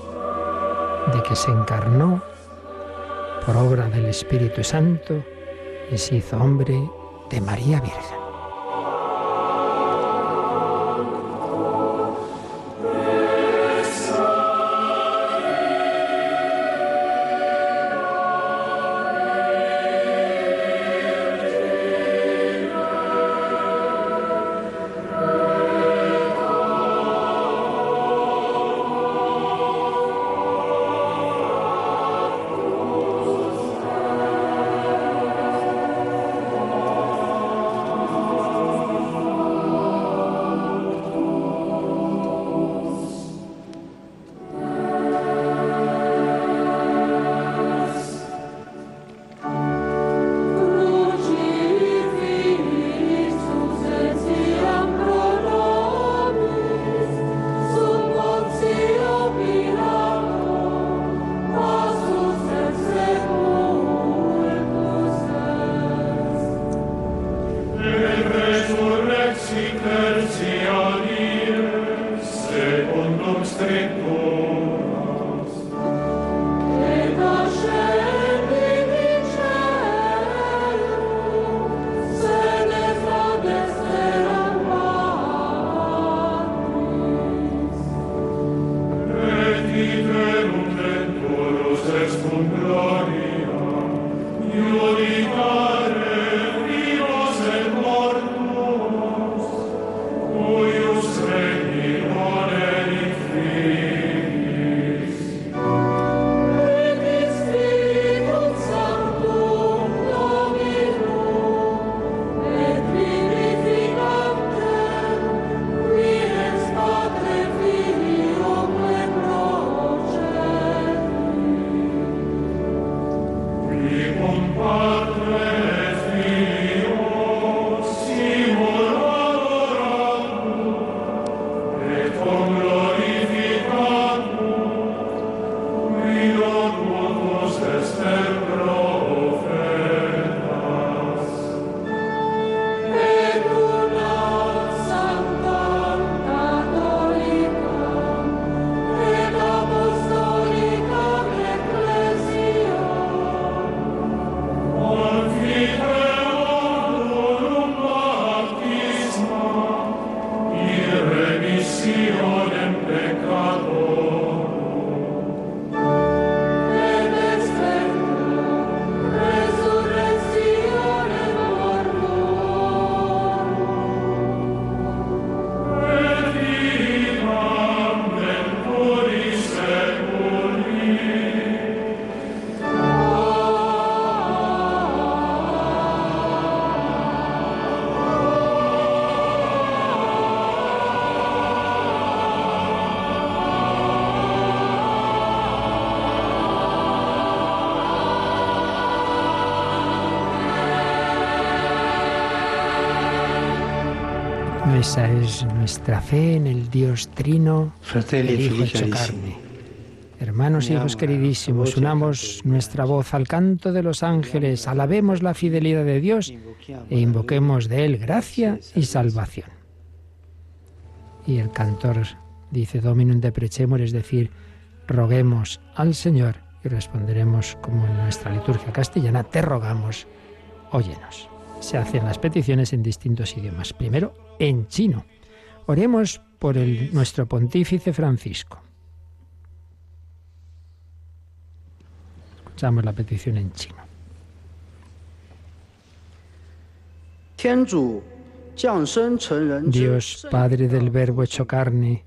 de que se encarnó por obra del Espíritu Santo y se hizo hombre Esa es nuestra fe en el Dios Trino, el Hijo hecho carne. Hermanos y hijos queridísimos, unamos nuestra voz al canto de los ángeles, alabemos la fidelidad de Dios e invoquemos de Él gracia y salvación. Y el cantor dice Dominum de Prechemur, es decir, roguemos al Señor y responderemos como en nuestra liturgia castellana, te rogamos, óyenos. Se hacen las peticiones en distintos idiomas. Primero, en chino. Oremos por el, nuestro pontífice Francisco. Escuchamos la petición en chino. Dios, Padre del Verbo hecho carne,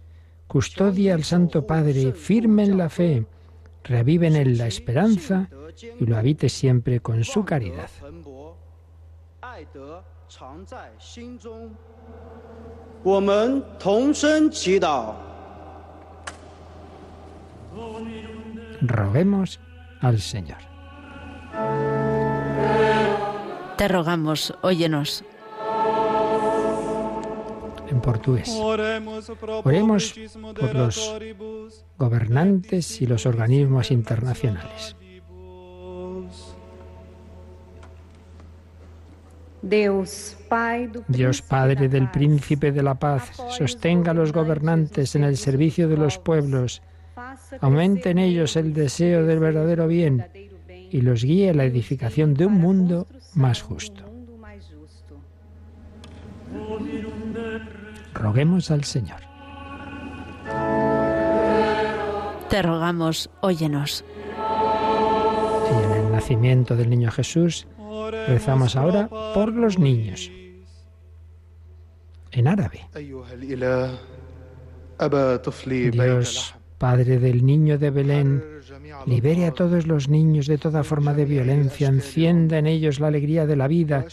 custodia al Santo Padre, firme en la fe, revive en él la esperanza y lo habite siempre con su caridad. Roguemos al Señor. Te rogamos, óyenos. En portugués. Oremos por los gobernantes y los organismos internacionales. Dios Padre del Príncipe de la Paz, sostenga a los gobernantes en el servicio de los pueblos, aumente en ellos el deseo del verdadero bien y los guíe a la edificación de un mundo más justo. Roguemos al Señor. Te rogamos, óyenos. Y en el nacimiento del niño Jesús, Rezamos ahora por los niños. En árabe. Dios, Padre del niño de Belén, libere a todos los niños de toda forma de violencia, encienda en ellos la alegría de la vida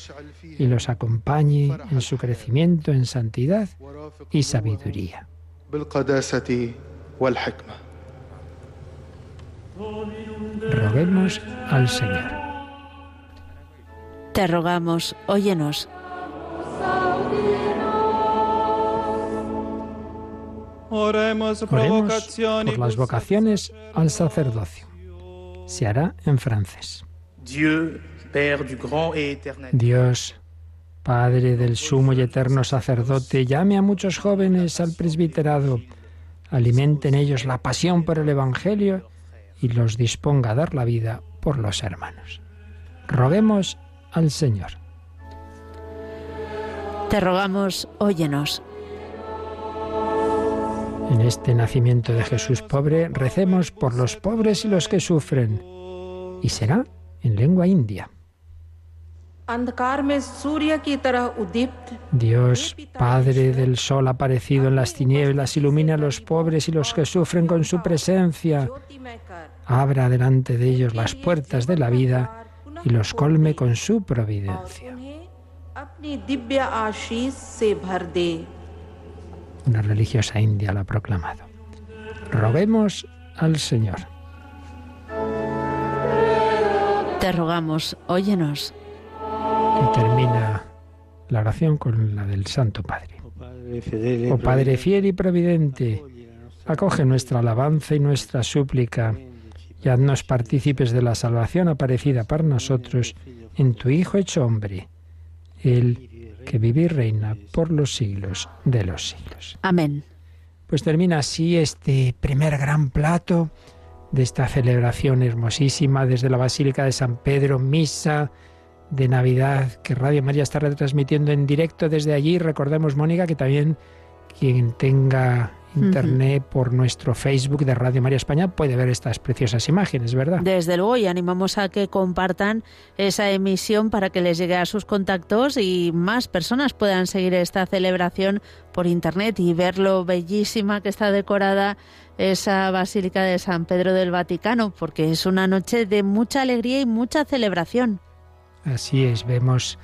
y los acompañe en su crecimiento en santidad y sabiduría. Roguemos al Señor. Te rogamos, óyenos. Oremos por las vocaciones al sacerdocio. Se hará en francés. Dios, Padre del sumo y eterno sacerdote, llame a muchos jóvenes al presbiterado, alimente en ellos la pasión por el Evangelio y los disponga a dar la vida por los hermanos. Roguemos al Señor. Te rogamos, óyenos. En este nacimiento de Jesús pobre, recemos por los pobres y los que sufren. Y será en lengua india. Dios, Padre del Sol aparecido en las tinieblas, ilumina a los pobres y los que sufren con su presencia. Abra delante de ellos las puertas de la vida y los colme con su providencia. Una religiosa india lo ha proclamado. Roguemos al Señor. Te rogamos, óyenos. Y termina la oración con la del Santo Padre. Oh Padre fiel y providente, acoge nuestra alabanza y nuestra súplica y haznos partícipes de la salvación aparecida para nosotros en tu Hijo hecho hombre, el que vive y reina por los siglos de los siglos. Amén. Pues termina así este primer gran plato de esta celebración hermosísima desde la Basílica de San Pedro, misa de Navidad que Radio María está retransmitiendo en directo desde allí. Recordemos, Mónica, que también quien tenga internet por nuestro Facebook de Radio María España puede ver estas preciosas imágenes, ¿verdad? Desde luego, y animamos a que compartan esa emisión para que les llegue a sus contactos y más personas puedan seguir esta celebración por internet y ver lo bellísima que está decorada esa Basílica de San Pedro del Vaticano, porque es una noche de mucha alegría y mucha celebración. Así es, vemos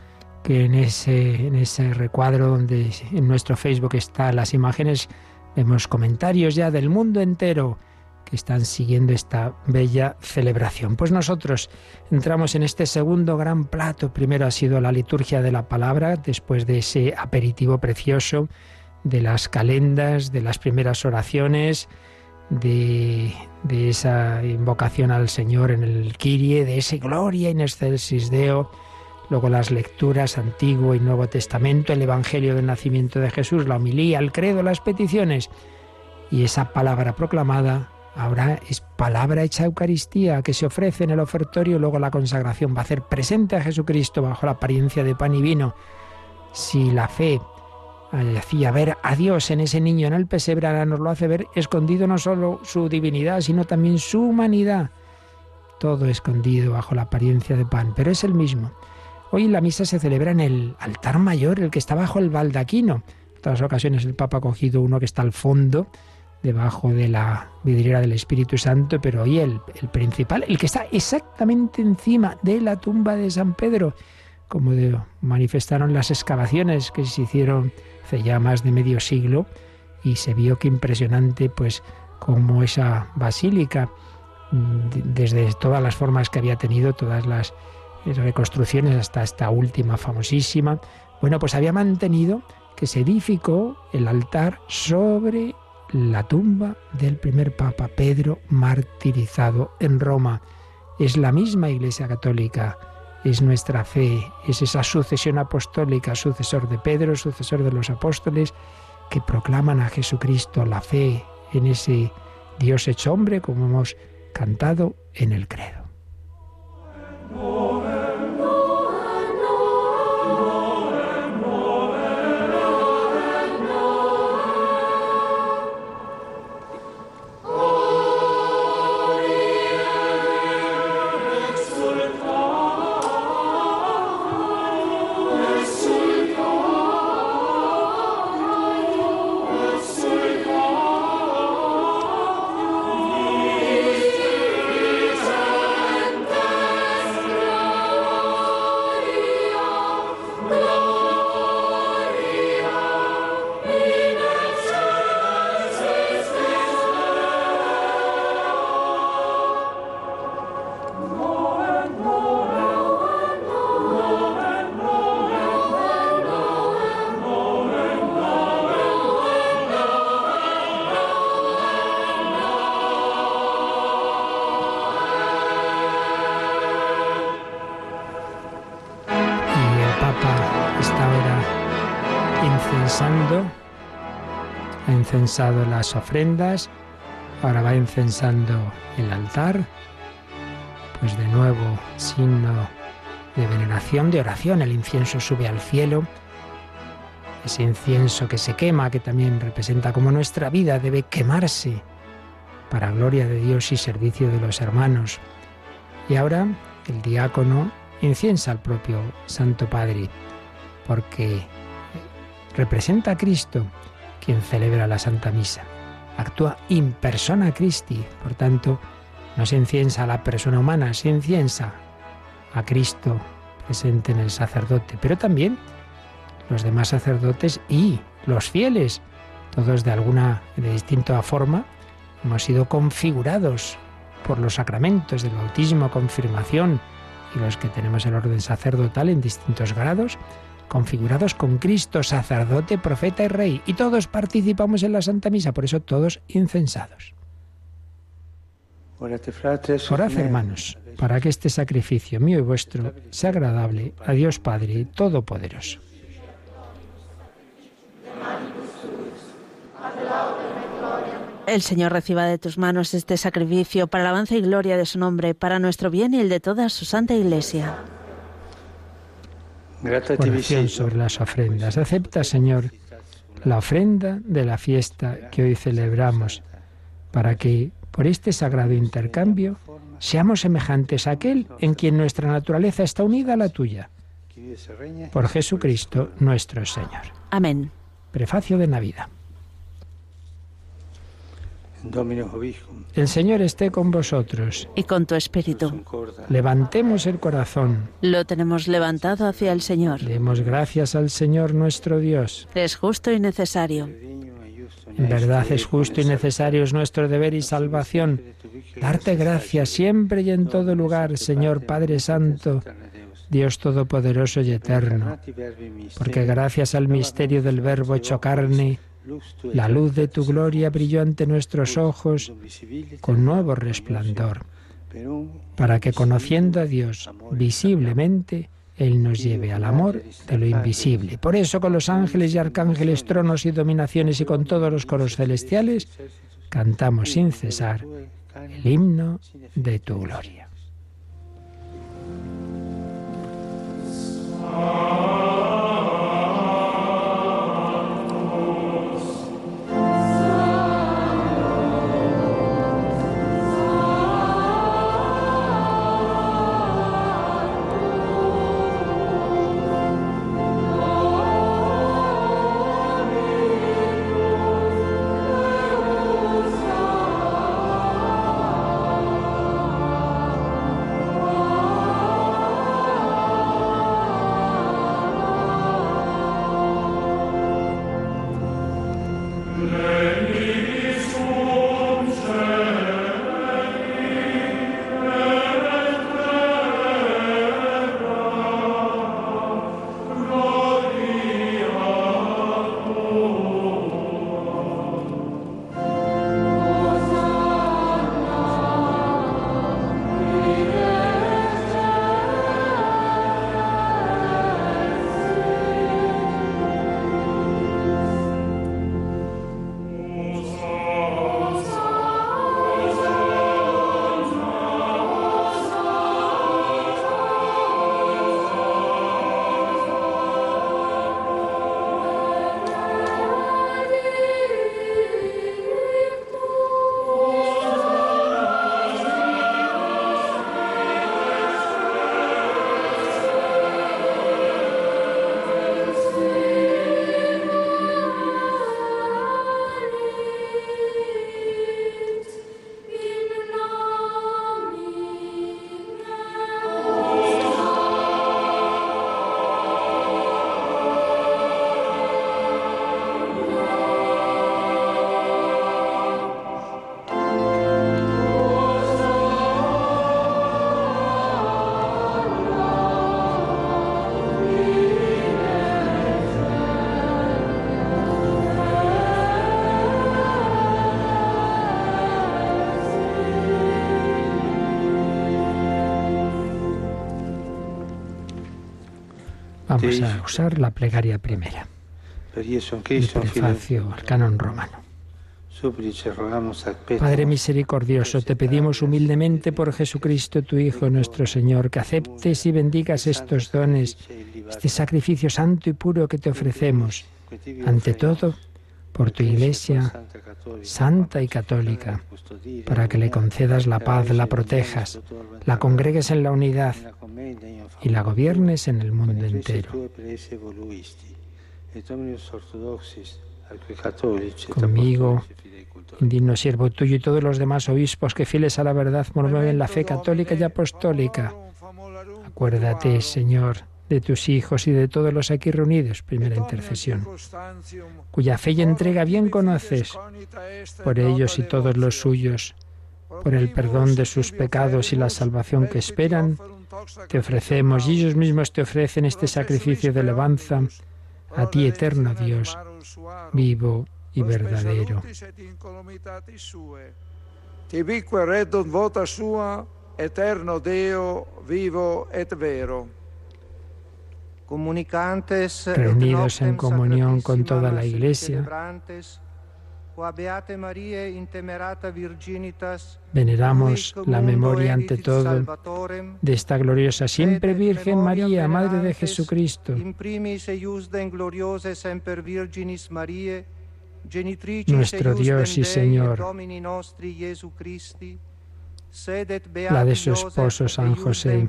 que en ese, en ese recuadro donde en nuestro Facebook están las imágenes, vemos comentarios ya del mundo entero que están siguiendo esta bella celebración. Pues nosotros entramos en este segundo gran plato. Primero ha sido la liturgia de la palabra, después de ese aperitivo precioso, de las calendas, de las primeras oraciones, de, de esa invocación al Señor en el Kirie, de ese Gloria in excelsis Deo, luego las lecturas Antiguo y Nuevo Testamento, el Evangelio del nacimiento de Jesús, la homilía, el credo, las peticiones y esa palabra proclamada ahora es palabra hecha Eucaristía que se ofrece en el ofertorio, luego la consagración va a hacer presente a Jesucristo bajo la apariencia de pan y vino. Si la fe hacía ver a Dios en ese niño en el pesebre, ahora nos lo hace ver escondido no solo su divinidad, sino también su humanidad. Todo escondido bajo la apariencia de pan, pero es el mismo. Hoy la misa se celebra en el altar mayor, el que está bajo el baldaquino. En otras ocasiones el Papa ha cogido uno que está al fondo, debajo de la vidriera del Espíritu Santo, pero hoy el, el principal, el que está exactamente encima de la tumba de San Pedro, como manifestaron las excavaciones que se hicieron hace ya más de medio siglo y se vio que impresionante pues como esa basílica mm, desde todas las formas que había tenido todas las reconstrucciones hasta esta última famosísima. Bueno pues había mantenido que se edificó el altar sobre la tumba del primer papa Pedro martirizado en Roma. Es la misma Iglesia Católica es nuestra fe, es esa sucesión apostólica, sucesor de Pedro, sucesor de los apóstoles, que proclaman a Jesucristo la fe en ese Dios hecho hombre, como hemos cantado en el credo. Incensando, ha incensado las ofrendas, ahora va incensando el altar, pues de nuevo signo de veneración, de oración, el incienso sube al cielo, ese incienso que se quema, que también representa como nuestra vida debe quemarse para gloria de Dios y servicio de los hermanos. Y ahora el diácono inciensa al propio Santo Padre, porque representa a Cristo quien celebra la Santa Misa. Actúa in persona Christi, por tanto, no se inciensa a la persona humana, se inciensa a Cristo presente en el sacerdote, pero también los demás sacerdotes y los fieles, todos de alguna, de distinta forma, hemos sido configurados por los sacramentos del bautismo, confirmación y los que tenemos el orden sacerdotal en distintos grados, configurados con Cristo, sacerdote, profeta y rey, y todos participamos en la Santa Misa, por eso todos incensados. Orad, hermanos, para que este sacrificio mío y vuestro sea agradable a Dios Padre Todopoderoso. El Señor reciba de tus manos este sacrificio para alabanza y gloria de su nombre, para nuestro bien y el de toda su santa Iglesia. Oración sobre las ofrendas. Acepta, Señor, la ofrenda de la fiesta que hoy celebramos, para que por este sagrado intercambio seamos semejantes a aquel en quien nuestra naturaleza está unida a la tuya. Por Jesucristo nuestro Señor. Amén. Prefacio de Navidad. El Señor esté con vosotros. Y con tu espíritu. Levantemos el corazón. Lo tenemos levantado hacia el Señor. Demos gracias al Señor nuestro Dios. Es justo y necesario. En verdad es justo y necesario, es nuestro deber y salvación. Darte gracias siempre y en todo lugar, Señor Padre Santo, Dios Todopoderoso y Eterno, porque gracias al misterio del Verbo hecho carne, la luz de tu gloria brilló ante nuestros ojos con nuevo resplandor, para que conociendo a Dios visiblemente, Él nos lleve al amor de lo invisible. Por eso con los ángeles y arcángeles, tronos y dominaciones y con todos los coros celestiales, cantamos sin cesar el himno de tu gloria. Vamos a usar la plegaria primera. el prefacio al canon romano. Padre misericordioso, te pedimos humildemente por Jesucristo, tu Hijo, nuestro Señor, que aceptes y bendigas estos dones, este sacrificio santo y puro que te ofrecemos, ante todo por tu Iglesia santa y católica, para que le concedas la paz, la protejas, la congregues en la unidad y la gobiernes en el mundo entero. conmigo, indigno siervo tuyo y todos los demás obispos que fieles a la verdad promueven la fe católica y apostólica. Acuérdate, Señor, de tus hijos y de todos los aquí reunidos, primera intercesión, cuya fe y entrega bien conoces, por ellos y todos los suyos, por el perdón de sus pecados y la salvación que esperan, te ofrecemos y ellos mismos te ofrecen este sacrificio de alabanza a ti, eterno Dios, vivo y verdadero. Eterno Deo, vivo et vero. Reunidos en comunión con toda la Iglesia, Veneramos la memoria ante todo de esta gloriosa siempre Virgen María, Madre de Jesucristo, nuestro Dios y Señor, la de su esposo San José,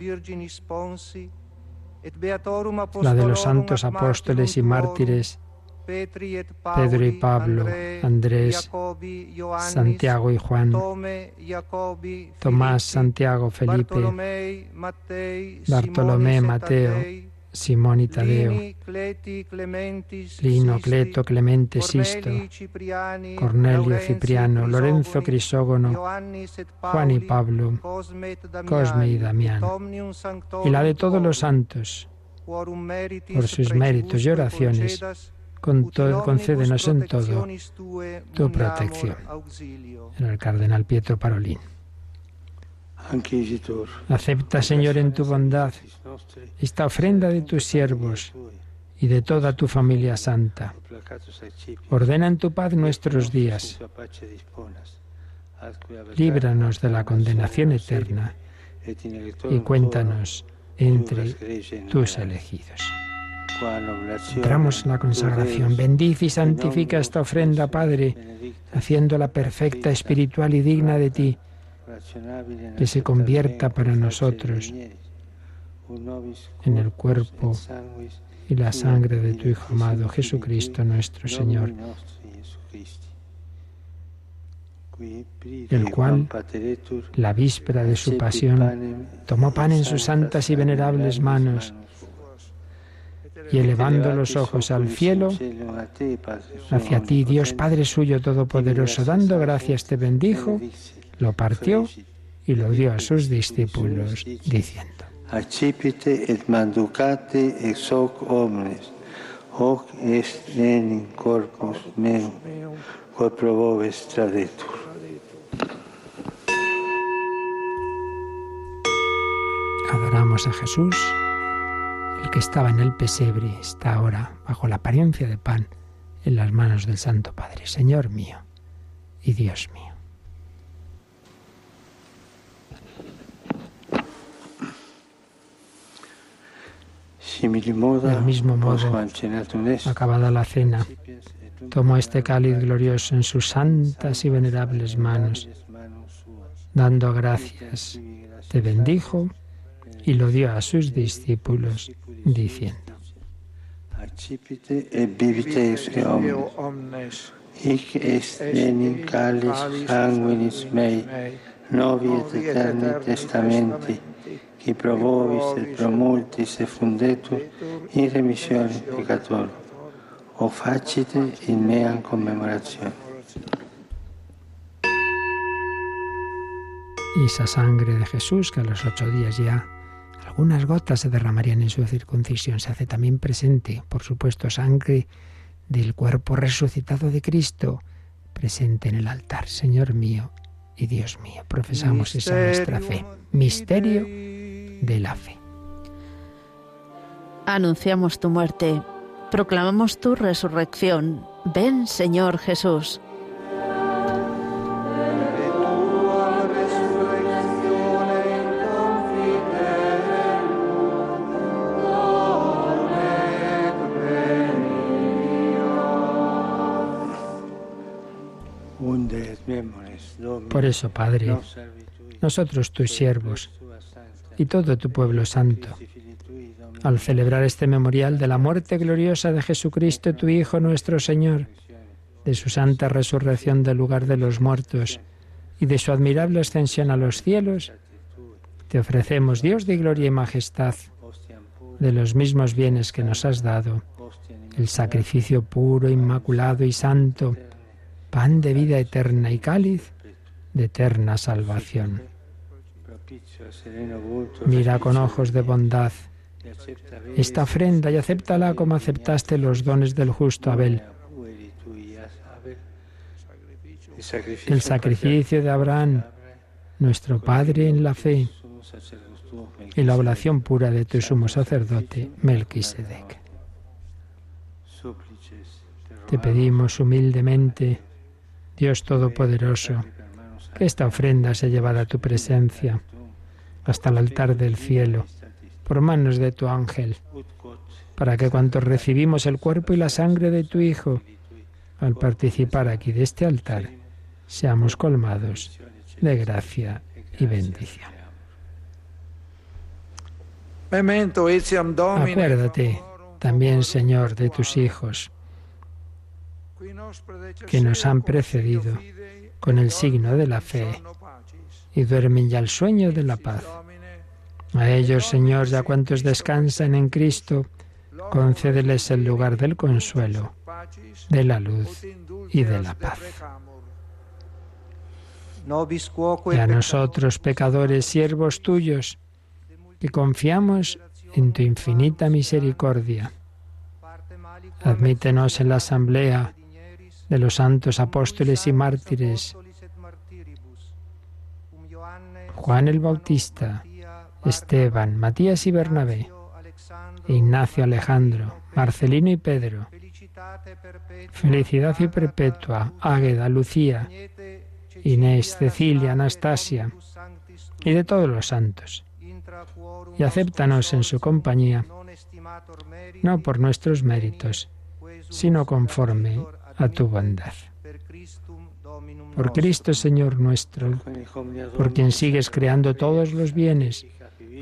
la de los santos apóstoles y mártires, Pedro y Pablo, Andrés, Santiago y Juan, Tomás, Santiago, Felipe, Bartolomé, Mateo, Simón y Tadeo, Lino, Cleto, Clemente, Sisto, Cornelio, Cipriano, Lorenzo, Crisógono, Juan y Pablo, Cosme y Damián, y la de todos los santos, por sus méritos y oraciones, concédenos en todo tu protección. Era el cardenal Pietro Parolín. Acepta, Señor, en tu bondad esta ofrenda de tus siervos y de toda tu familia santa. Ordena en tu paz nuestros días. Líbranos de la condenación eterna y cuéntanos entre tus elegidos. Entramos en la consagración. Bendice y santifica esta ofrenda, Padre, haciéndola perfecta, espiritual y digna de ti, que se convierta para nosotros en el cuerpo y la sangre de tu Hijo amado, Jesucristo nuestro Señor, el cual, la víspera de su pasión, tomó pan en sus santas y venerables manos, y elevando los ojos al cielo, hacia ti, Dios Padre suyo todopoderoso, dando gracias te bendijo, lo partió y lo dio a sus discípulos, diciendo, Accipite et manducate ex hoc omnes, hoc est enim corpus meum, quod pro vobis tradetur. Adoramos a Jesús el que estaba en el pesebre está ahora, bajo la apariencia de pan, en las manos del Santo Padre, Señor mío y Dios mío. Del mismo modo, acabada la cena, tomó este cáliz glorioso en sus santas y venerables manos, dando gracias, te bendijo y lo dio a sus discípulos, diciendo, e hic est enim calis sanguinis mei, novi et eterni testamenti, qui pro vobis et pro multis effundetur in remissione peccatorum. O facite in mea commemorazione. Y esa sangre de Jesús que a los ocho días ya algunas gotas se derramarían en su circuncisión. Se hace también presente, por supuesto, sangre del cuerpo resucitado de Cristo, presente en el altar. Señor mío y Dios mío, profesamos esa nuestra fe. Misterio de la fe. Anunciamos tu muerte proclamamos tu resurrección. Ven, Señor Jesús. Padre, nosotros tus siervos y todo tu pueblo santo, al celebrar este memorial de la muerte gloriosa de Jesucristo, tu Hijo nuestro Señor, de su santa resurrección del lugar de los muertos y de su admirable ascensión a los cielos, te ofrecemos, Dios de gloria y majestad, de los mismos bienes que nos has dado, el sacrificio puro, inmaculado y santo, pan de vida eterna y cáliz de eterna salvación. Mira con ojos de bondad esta ofrenda y acéptala como aceptaste los dones del justo Abel. El sacrificio de Abraham, nuestro Padre en la fe, y la oblación pura de tu sumo sacerdote, Melquisedec. Te pedimos humildemente, Dios Todopoderoso, que esta ofrenda sea llevada a tu presencia hasta el altar del cielo por manos de tu ángel, para que cuantos recibimos el cuerpo y la sangre de tu Hijo, al participar aquí de este altar, seamos colmados de gracia y bendición. Acuérdate también, Señor, de tus hijos que nos han precedido con el signo de la fe y duermen ya el sueño de la paz. A ellos, Señor, ya cuantos descansan en Cristo, concédeles el lugar del consuelo, de la luz y de la paz. Y a nosotros, pecadores, siervos tuyos, que confiamos en tu infinita misericordia, admítenos en la asamblea de los santos apóstoles y mártires, Juan el Bautista, Esteban, Matías y Bernabé, Ignacio Alejandro, Marcelino y Pedro, Felicidad y Perpetua, Águeda, Lucía, Inés, Cecilia, Anastasia y de todos los santos. Y acéptanos en su compañía, no por nuestros méritos, sino conforme a tu bondad. Por Cristo Señor nuestro, por quien sigues creando todos los bienes,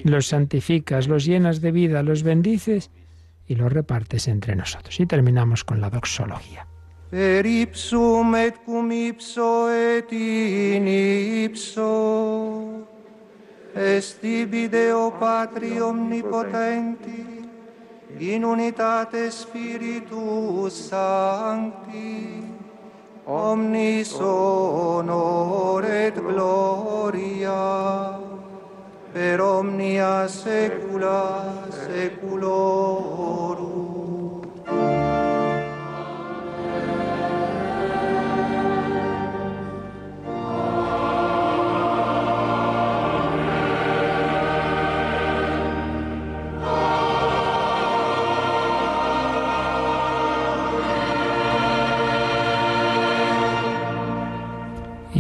los santificas, los llenas de vida, los bendices y los repartes entre nosotros. Y terminamos con la doxología. Per ipsum et cum ipso et in ipso Patri omnipotenti in unitate Spiritus Sancti omnis honor et gloria per omnia secula seculorum.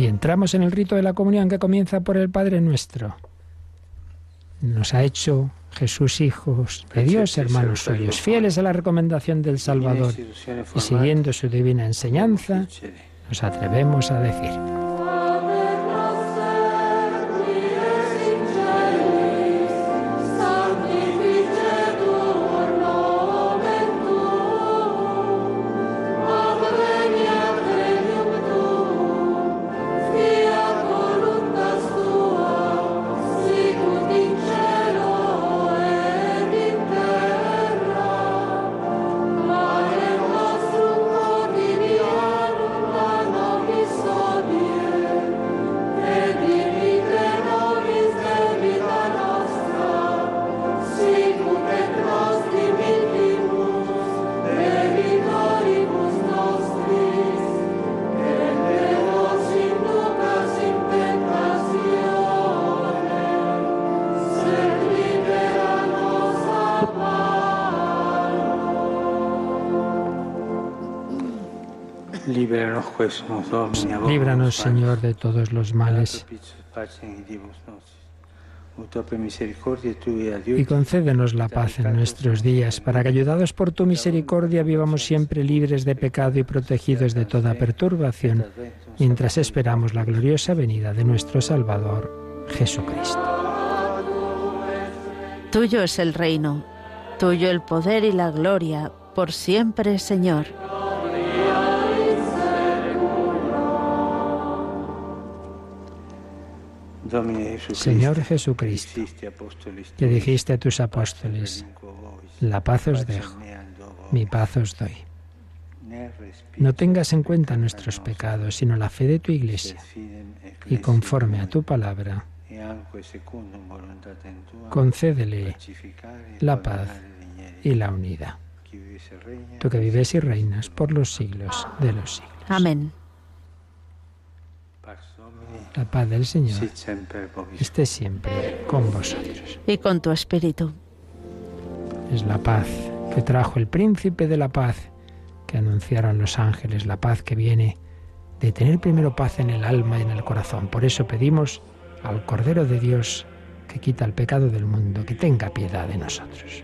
Y entramos en el rito de la comunión que comienza por el Padre nuestro. Nos ha hecho Jesús hijos de Dios, hermanos suyos, fieles a la recomendación del Salvador y siguiendo su divina enseñanza, nos atrevemos a decir. Líbranos, Señor, de todos los males. Y concédenos la paz en nuestros días, para que, ayudados por tu misericordia, vivamos siempre libres de pecado y protegidos de toda perturbación, mientras esperamos la gloriosa venida de nuestro Salvador, Jesucristo. Tuyo es el reino, tuyo el poder y la gloria, por siempre, Señor. Señor Jesucristo, que dijiste a tus apóstoles, la paz os dejo, mi paz os doy. No tengas en cuenta nuestros pecados, sino la fe de tu Iglesia, y conforme a tu palabra, concédele la paz y la unidad. Tú que vives y reinas por los siglos de los siglos. Amén. La paz del Señor esté siempre con vosotros. Y con tu espíritu. Es la paz que trajo el príncipe de la paz que anunciaron los ángeles, la paz que viene de tener primero paz en el alma y en el corazón. Por eso pedimos al Cordero de Dios que quita el pecado del mundo, que tenga piedad de nosotros.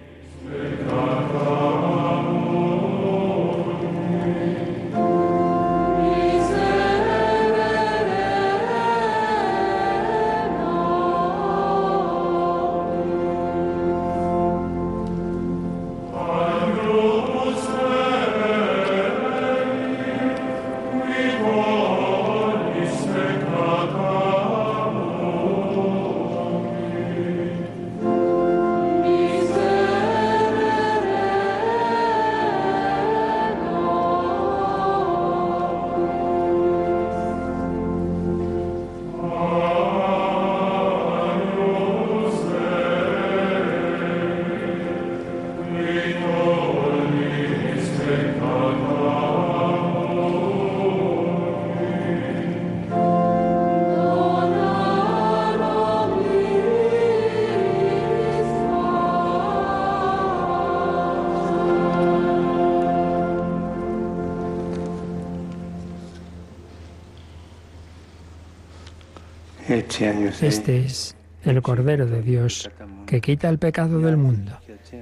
Este es el Cordero de Dios que quita el pecado del mundo.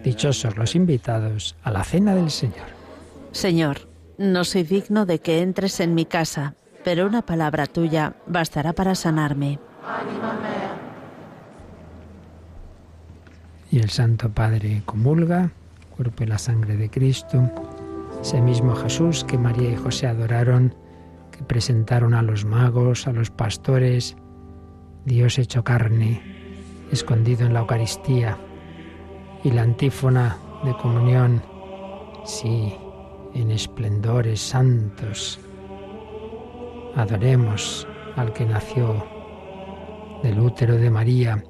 Dichosos los invitados a la cena del Señor. Señor, no soy digno de que entres en mi casa, pero una palabra tuya bastará para sanarme. Y el Santo Padre comulga, cuerpo y la sangre de Cristo, ese mismo Jesús que María y José adoraron, que presentaron a los magos, a los pastores, Dios hecho carne, escondido en la Eucaristía, y la antífona de comunión, sí, en esplendores santos. Adoremos al que nació del útero de María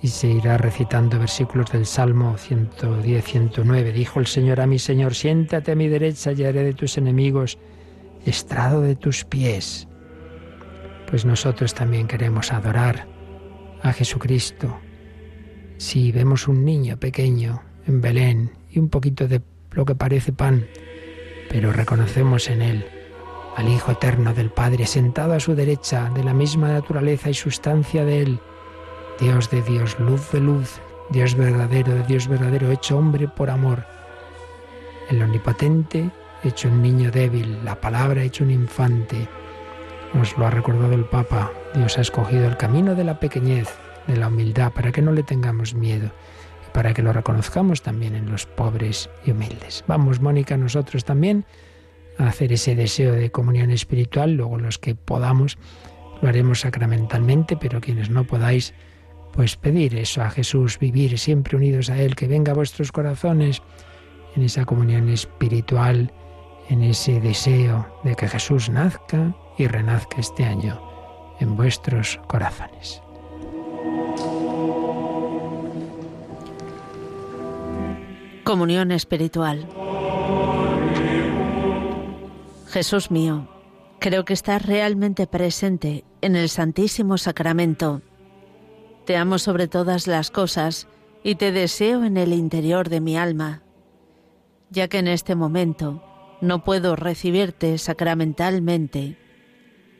y se irá recitando versículos del Salmo 110-109. Dijo el Señor a mi Señor, siéntate a mi derecha y haré de tus enemigos estrado de tus pies pues nosotros también queremos adorar a Jesucristo. Si vemos un niño pequeño en Belén y un poquito de lo que parece pan, pero reconocemos en él al Hijo eterno del Padre sentado a su derecha, de la misma naturaleza y sustancia de él, Dios de Dios, luz de luz, Dios verdadero de Dios verdadero, hecho hombre por amor, el omnipotente, hecho un niño débil, la palabra hecho un infante, nos lo ha recordado el Papa. Dios ha escogido el camino de la pequeñez, de la humildad, para que no le tengamos miedo y para que lo reconozcamos también en los pobres y humildes. Vamos, Mónica, nosotros también a hacer ese deseo de comunión espiritual. Luego los que podamos lo haremos sacramentalmente, pero quienes no podáis, pues pedir eso a Jesús, vivir siempre unidos a Él, que venga a vuestros corazones en esa comunión espiritual, en ese deseo de que Jesús nazca y renazca este año en vuestros corazones. Comunión espiritual. Jesús mío, creo que estás realmente presente en el Santísimo Sacramento. Te amo sobre todas las cosas y te deseo en el interior de mi alma, ya que en este momento no puedo recibirte sacramentalmente.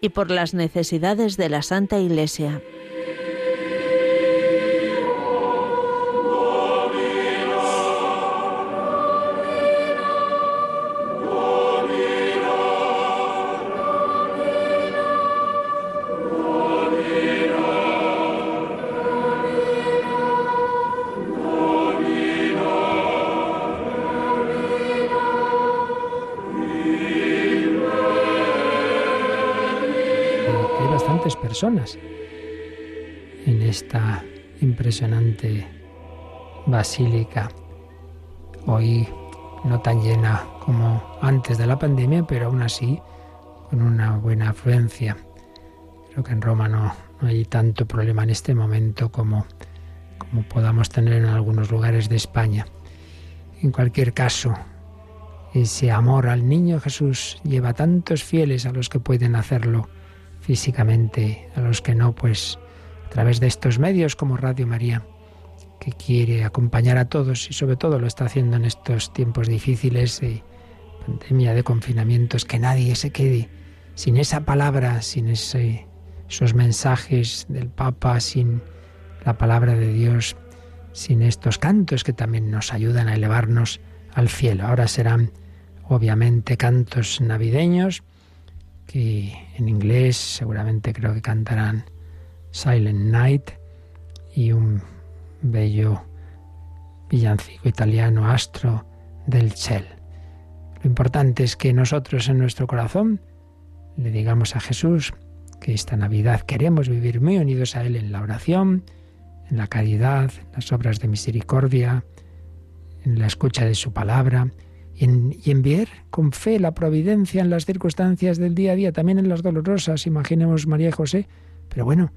y por las necesidades de la Santa Iglesia. Impresionante basílica. Hoy no tan llena como antes de la pandemia, pero aún así con una buena afluencia. Creo que en Roma no, hay tanto problema en este momento como, como podamos tener en algunos lugares de España. En cualquier caso, ese amor al niño Jesús lleva tantos fieles a los que pueden hacerlo físicamente, a los que no, pues a través de estos medios como Radio María, que quiere acompañar a todos y sobre todo lo está haciendo en estos tiempos difíciles de pandemia, de confinamientos, que nadie se quede sin esa palabra, sin ese, esos mensajes del Papa, sin la palabra de Dios, sin estos cantos que también nos ayudan a elevarnos al cielo. Ahora serán obviamente cantos navideños que en inglés seguramente creo que cantarán Silent Night y un bello villancico italiano Astro del Ciel. Lo importante es que nosotros en nuestro corazón le digamos a Jesús que esta Navidad queremos vivir muy unidos a Él en la oración, en la caridad, en las obras de misericordia, en la escucha de su palabra, y, enviar con fe la providencia en las circunstancias del día a día, también en las dolorosas, imaginemos María y José, pero bueno,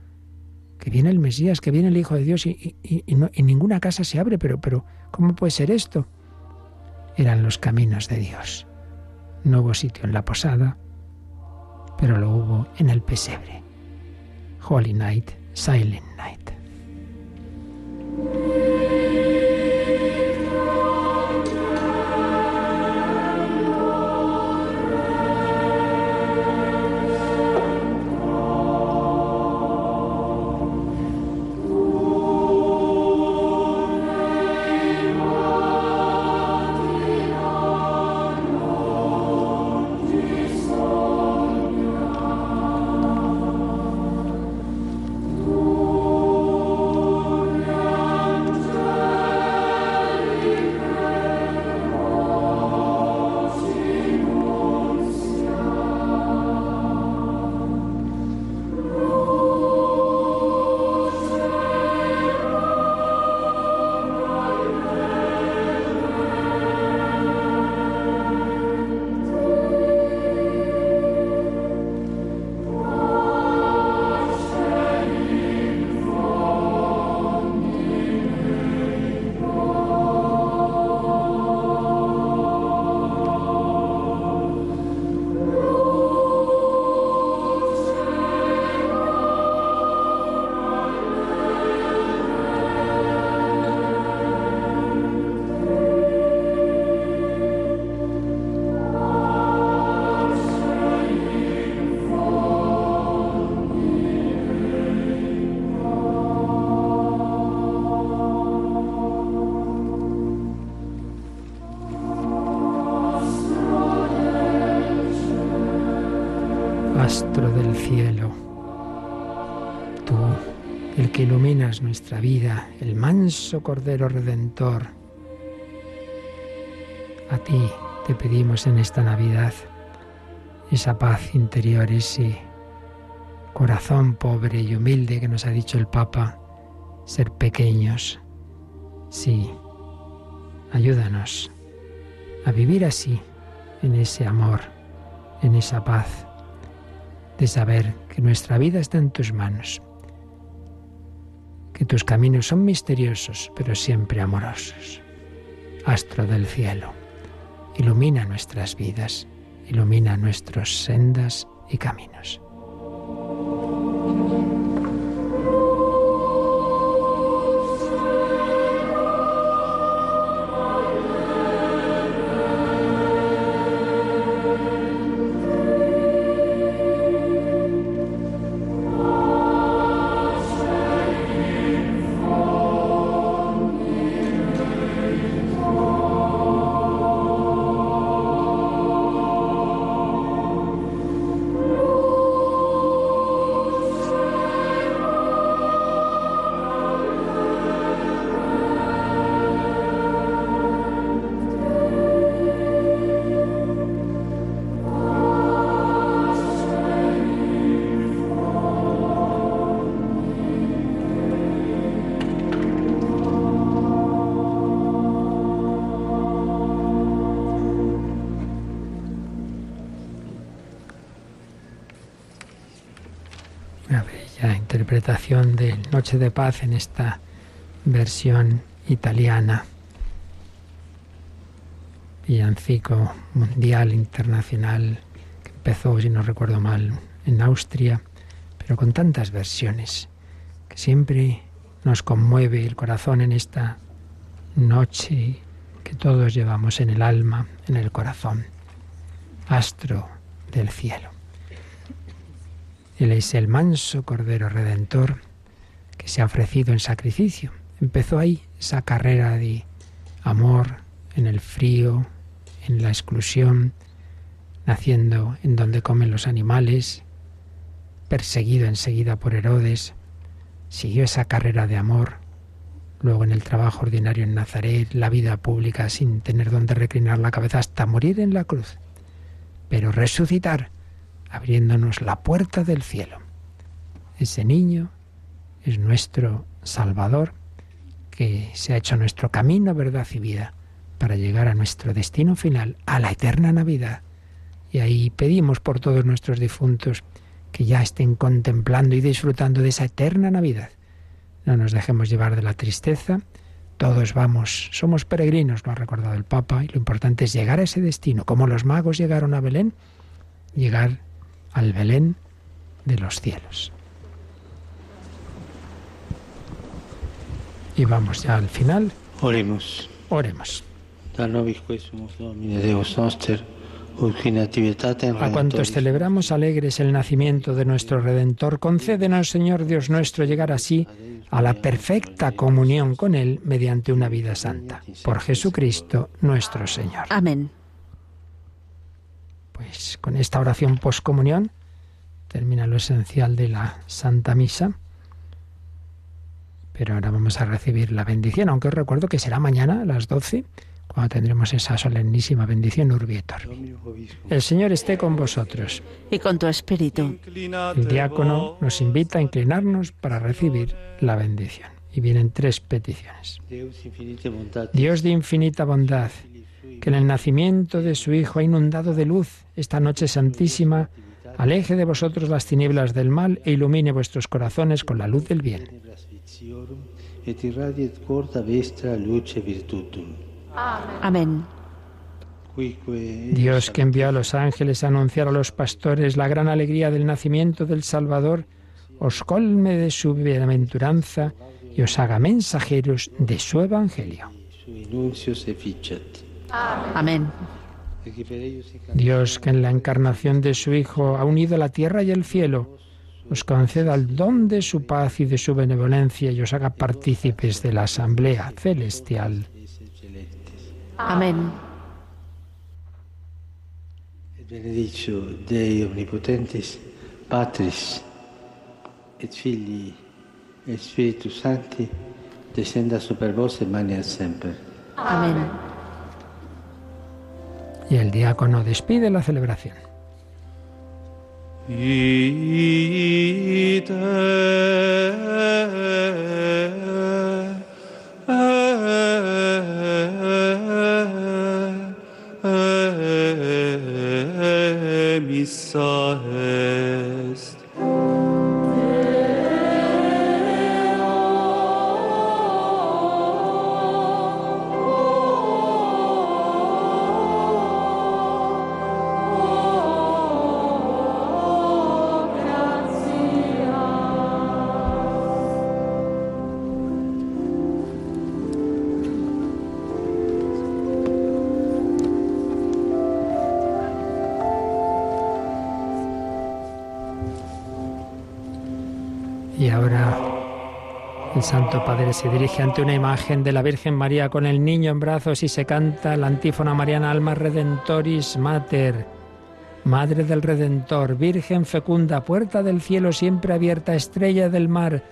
que viene el Mesías, que viene el Hijo de Dios y, no, ninguna casa se abre, pero, pero ¿cómo puede ser esto? Eran los caminos de Dios. No hubo sitio en la posada, pero lo hubo en el pesebre. Holy Night, Silent Night. Nuestra vida, el manso Cordero Redentor. A ti te pedimos en esta Navidad esa paz interior, ese corazón pobre y humilde que nos ha dicho el Papa, ser pequeños. Sí, ayúdanos a vivir así, en ese amor, en esa paz de saber que nuestra vida está en tus manos, que tus caminos son misteriosos, pero siempre amorosos. Astro del cielo, ilumina nuestras vidas, ilumina nuestros sendas y caminos. De Noche de Paz en esta versión italiana. Villancico mundial, internacional, que empezó, si no recuerdo mal, en Austria, pero con tantas versiones, que siempre nos conmueve el corazón en esta noche que todos llevamos en el alma, en el corazón. Astro del cielo. Él es el manso Cordero Redentor que se ha ofrecido en sacrificio. Empezó ahí esa carrera de amor en el frío, en la exclusión, naciendo en donde comen los animales, perseguido enseguida por Herodes, siguió esa carrera de amor, luego en el trabajo ordinario en Nazaret, la vida pública sin tener donde reclinar la cabeza hasta morir en la cruz. Pero resucitar abriéndonos la puerta del cielo. Ese niño es nuestro Salvador, que se ha hecho nuestro camino, verdad y vida, para llegar a nuestro destino final, a la eterna Navidad. Y ahí pedimos por todos nuestros difuntos que ya estén contemplando y disfrutando de esa eterna Navidad. No nos dejemos llevar de la tristeza. Todos vamos, somos peregrinos, lo ha recordado el Papa, y lo importante es llegar a ese destino, como los magos llegaron a Belén, llegar al Belén de los cielos. Y vamos ya al final. Oremos. Oremos. A cuantos celebramos alegres el nacimiento de nuestro Redentor, concédenos, Señor Dios nuestro, llegar así a la perfecta comunión con Él mediante una vida santa. Por Jesucristo nuestro Señor. Amén. Pues con esta oración poscomunión termina lo esencial de la Santa Misa. Pero ahora vamos a recibir la bendición, aunque os recuerdo que será mañana a las 12 cuando tendremos esa solemnísima bendición Urbietor. El Señor esté con vosotros. Y con tu espíritu. El diácono nos invita a inclinarnos para recibir la bendición. Y vienen tres peticiones. Dios de infinita bondad que en el nacimiento de su Hijo ha inundado de luz esta noche santísima, aleje de vosotros las tinieblas del mal e ilumine vuestros corazones con la luz del bien. Amén. Dios que envió a los ángeles a anunciar a los pastores la gran alegría del nacimiento del Salvador, os colme de su bienaventuranza y os haga mensajeros de su evangelio. Amén. Dios, que en la encarnación de su Hijo ha unido la tierra y el cielo, os conceda el don de su paz y de su benevolencia y os haga partícipes de la asamblea celestial. Amén. benedicio Dei omnipotentis, Patris et Filii et Spiritus Sancti, descenda super vos et mania semper. Amén. Y el diácono despide la celebración. Santo Padre se dirige ante una imagen de la Virgen María con el niño en brazos y se canta la antífona mariana Alma Redentoris Mater. Madre del Redentor, Virgen fecunda, puerta del cielo siempre abierta, estrella del mar,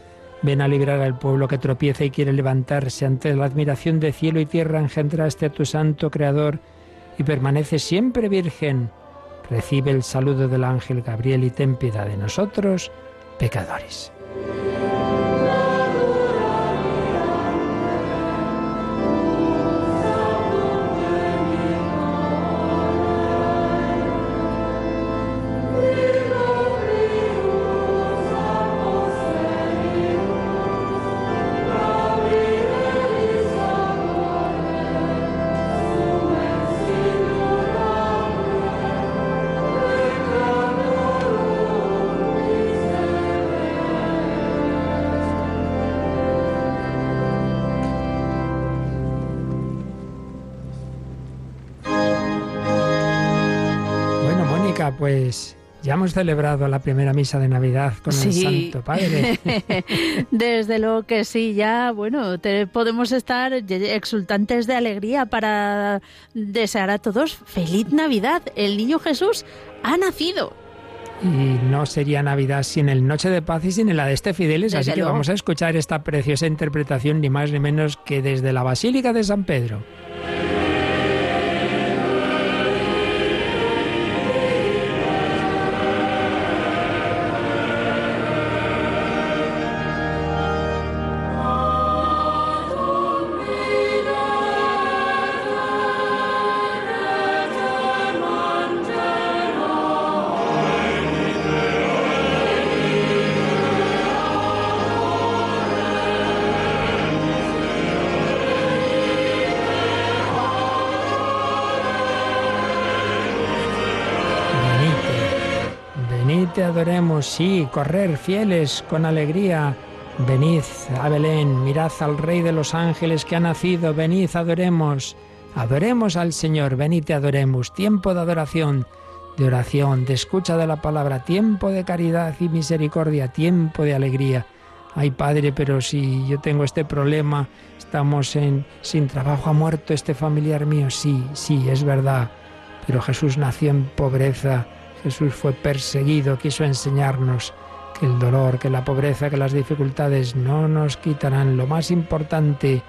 ven a librar al pueblo que tropieza y quiere levantarse ante la admiración de cielo y tierra, engendraste a tu santo Creador y permanece siempre virgen. Recibe el saludo del ángel Gabriel y ten piedad de nosotros, pecadores. Hemos celebrado la primera misa de Navidad con el. Santo Padre. *laughs* Desde luego que sí, ya, bueno, te- podemos estar exultantes de alegría para desear a todos feliz Navidad. El niño Jesús ha nacido. Y no sería Navidad sin el Noche de Paz y sin el Adeste Fideles, así Desde que luego. vamos a escuchar esta preciosa interpretación, ni más ni menos que desde la Basílica de San Pedro. Adoremos, sí, correr fieles con alegría. Venid a Belén, mirad al Rey de los ángeles que ha nacido, venid, adoremos, adoremos al Señor, venid, te adoremos. Tiempo de adoración, de oración, de escucha de la palabra, tiempo de caridad y misericordia, tiempo de alegría. Ay Padre, pero si yo tengo este problema, estamos en, sin trabajo, ha muerto este familiar mío. Sí, sí, es verdad. Pero Jesús nació en pobreza, Jesús fue perseguido, quiso enseñarnos que el dolor, que la pobreza, que las dificultades no nos quitarán lo más importante.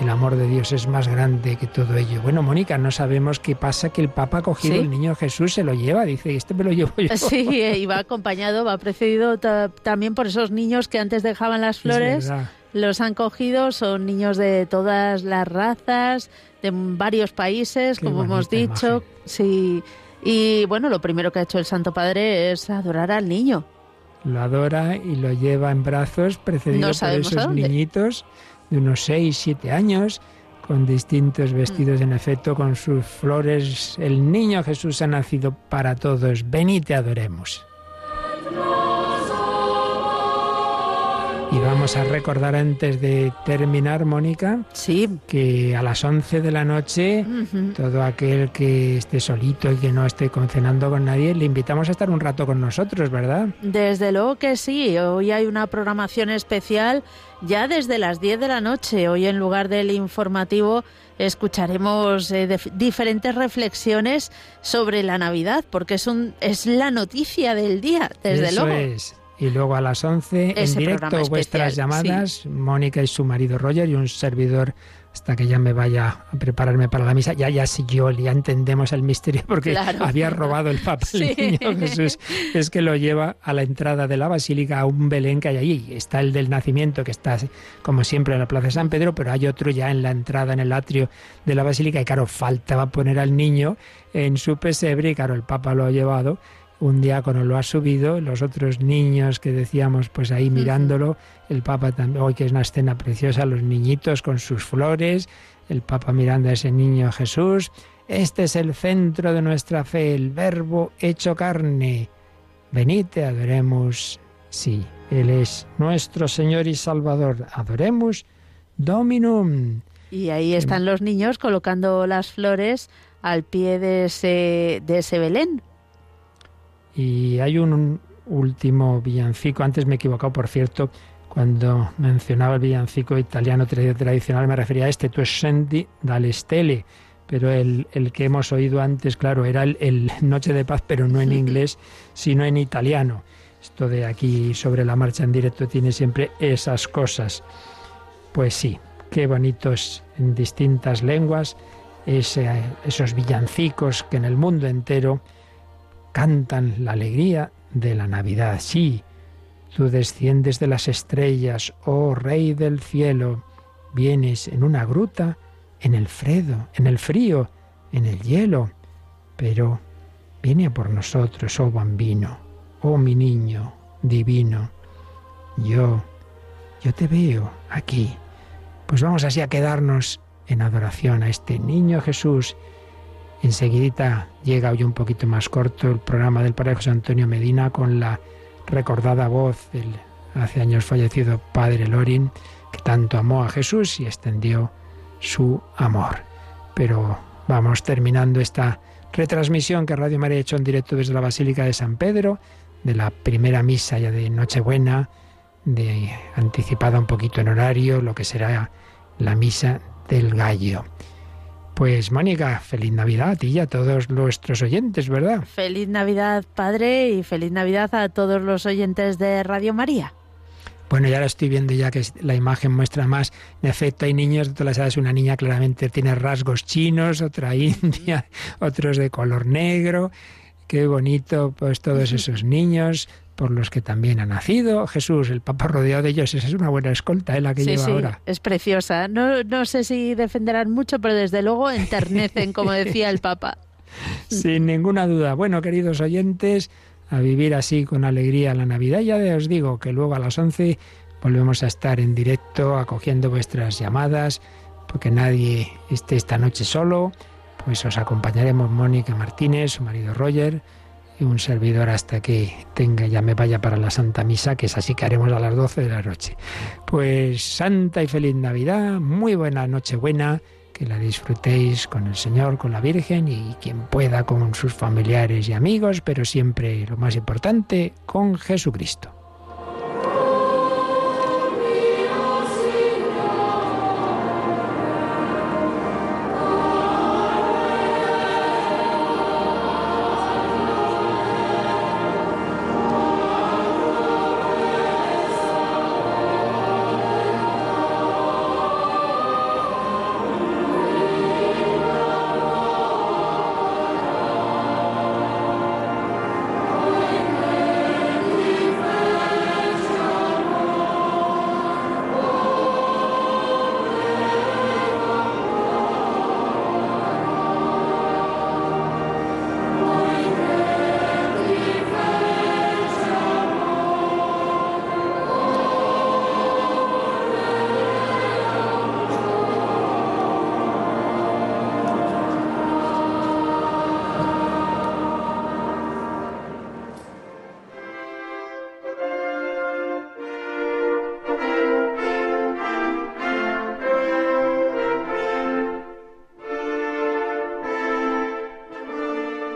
El amor de Dios es más grande que todo ello. Bueno, Mónica, no sabemos qué pasa que el Papa ha cogido Sí. el niño Jesús, se lo lleva, dice, este me lo llevo yo. Sí, *laughs* eh, y va acompañado, va precedido ta- también por esos niños que antes dejaban las Es flores. Los han cogido, son niños de todas las razas, de varios países, Qué como hemos dicho. imagen. Sí. Y bueno, lo primero que ha hecho el Santo Padre es adorar al niño. lo adora y lo lleva en brazos, precedido No por esos niñitos de unos 6, 7 años, con distintos vestidos, Mm. en efecto, con sus flores. El niño Jesús ha nacido para todos. Venid te adoremos. Y vamos a recordar antes de terminar, Mónica, Sí. que a las 11 de la noche todo aquel que esté solito y que no esté cenando con nadie, le invitamos a estar un rato con nosotros, ¿verdad? Desde luego que sí. Hoy hay una programación especial ya desde las 10 de la noche. Hoy en lugar del informativo escucharemos eh, dif- diferentes reflexiones sobre la Navidad, porque es, un, es la noticia del día, desde Eso luego. es. Y luego a las 11 en directo vuestras especial, llamadas, Mónica y su marido Roger y un servidor hasta que ya me vaya a prepararme para la misa. Ya, ya sí, yo, ya entendemos el misterio porque Claro. había robado el Papa Sí. el niño Jesús. Es que lo lleva a la entrada de la basílica a un Belén que hay allí. Está el del nacimiento que está como siempre en la Plaza de San Pedro, pero hay otro ya en la entrada, en el atrio de la basílica y claro, faltaba poner al niño en su pesebre y claro, el Papa lo ha llevado un diácono lo ha subido, los otros niños que decíamos, pues ahí mirándolo, el Papa también, hoy que es una escena preciosa, los niñitos con sus flores, el Papa mirando a ese niño Jesús. Este es el centro de nuestra fe, el Verbo hecho carne. Venid, adoremos. Sí, Él es nuestro Señor y Salvador. Adoremos Dominum. Y ahí están los niños colocando las flores al pie de ese, de ese Belén. Y hay un último villancico, antes me he equivocado, por cierto, cuando mencionaba el villancico italiano tradicional me refería a este, Tu scendi dalle stelle, pero el, el, que hemos oído antes, claro, era el, el, Noche de Paz, pero no en inglés, sino en italiano. Esto de aquí sobre la marcha en directo tiene siempre esas cosas. Pues sí, qué bonitos en distintas lenguas ese, esos villancicos que en el mundo entero cantan la alegría de la Navidad. Sí, tú desciendes de las estrellas, oh Rey del cielo, vienes en una gruta, en el fredo, en el frío, en el hielo, pero viene por nosotros, oh bambino, oh mi niño divino. Yo, yo te veo aquí. Pues vamos así a quedarnos en adoración a este niño Jesús Enseguidita llega hoy un poquito más corto el programa del Padre José Antonio Medina con la recordada voz del hace años fallecido Padre Lorin, que tanto amó a Jesús y extendió su amor. Pero vamos terminando esta retransmisión que Radio María ha hecho en directo desde la Basílica de San Pedro, de la primera misa ya de Nochebuena, de anticipada un poquito en horario, lo que será la misa del gallo. Pues Mónica, feliz Navidad a ti y a todos nuestros oyentes, ¿verdad? Feliz Navidad, Padre, y feliz Navidad a todos los oyentes de Radio María. Bueno, ya lo estoy viendo ya que la imagen muestra más. En efecto, hay niños de todas las edades. Una niña claramente tiene rasgos chinos, otra *laughs* india, otros de color negro. Qué bonito, pues todos esos *laughs* niños por los que también ha nacido Jesús, el Papa rodeado de ellos. Esa es una buena escolta, ¿eh? la que lleva ahora. Es preciosa. No, no sé si defenderán mucho, pero desde luego enternecen, como decía el Papa. *laughs* Sin ninguna duda. Bueno, queridos oyentes, a vivir así con alegría la Navidad. Ya os digo que luego a las 11 volvemos a estar en directo acogiendo vuestras llamadas, porque nadie esté esta noche solo. Pues os acompañaremos Mónica Martínez, su marido Roger un servidor hasta que tenga ya me vaya para la Santa Misa, que es así que haremos a las 12 de la noche. Pues Santa y feliz Navidad, muy buena noche buena, que la disfrutéis con el Señor, con la Virgen y quien pueda con sus familiares y amigos, pero siempre lo más importante, con Jesucristo.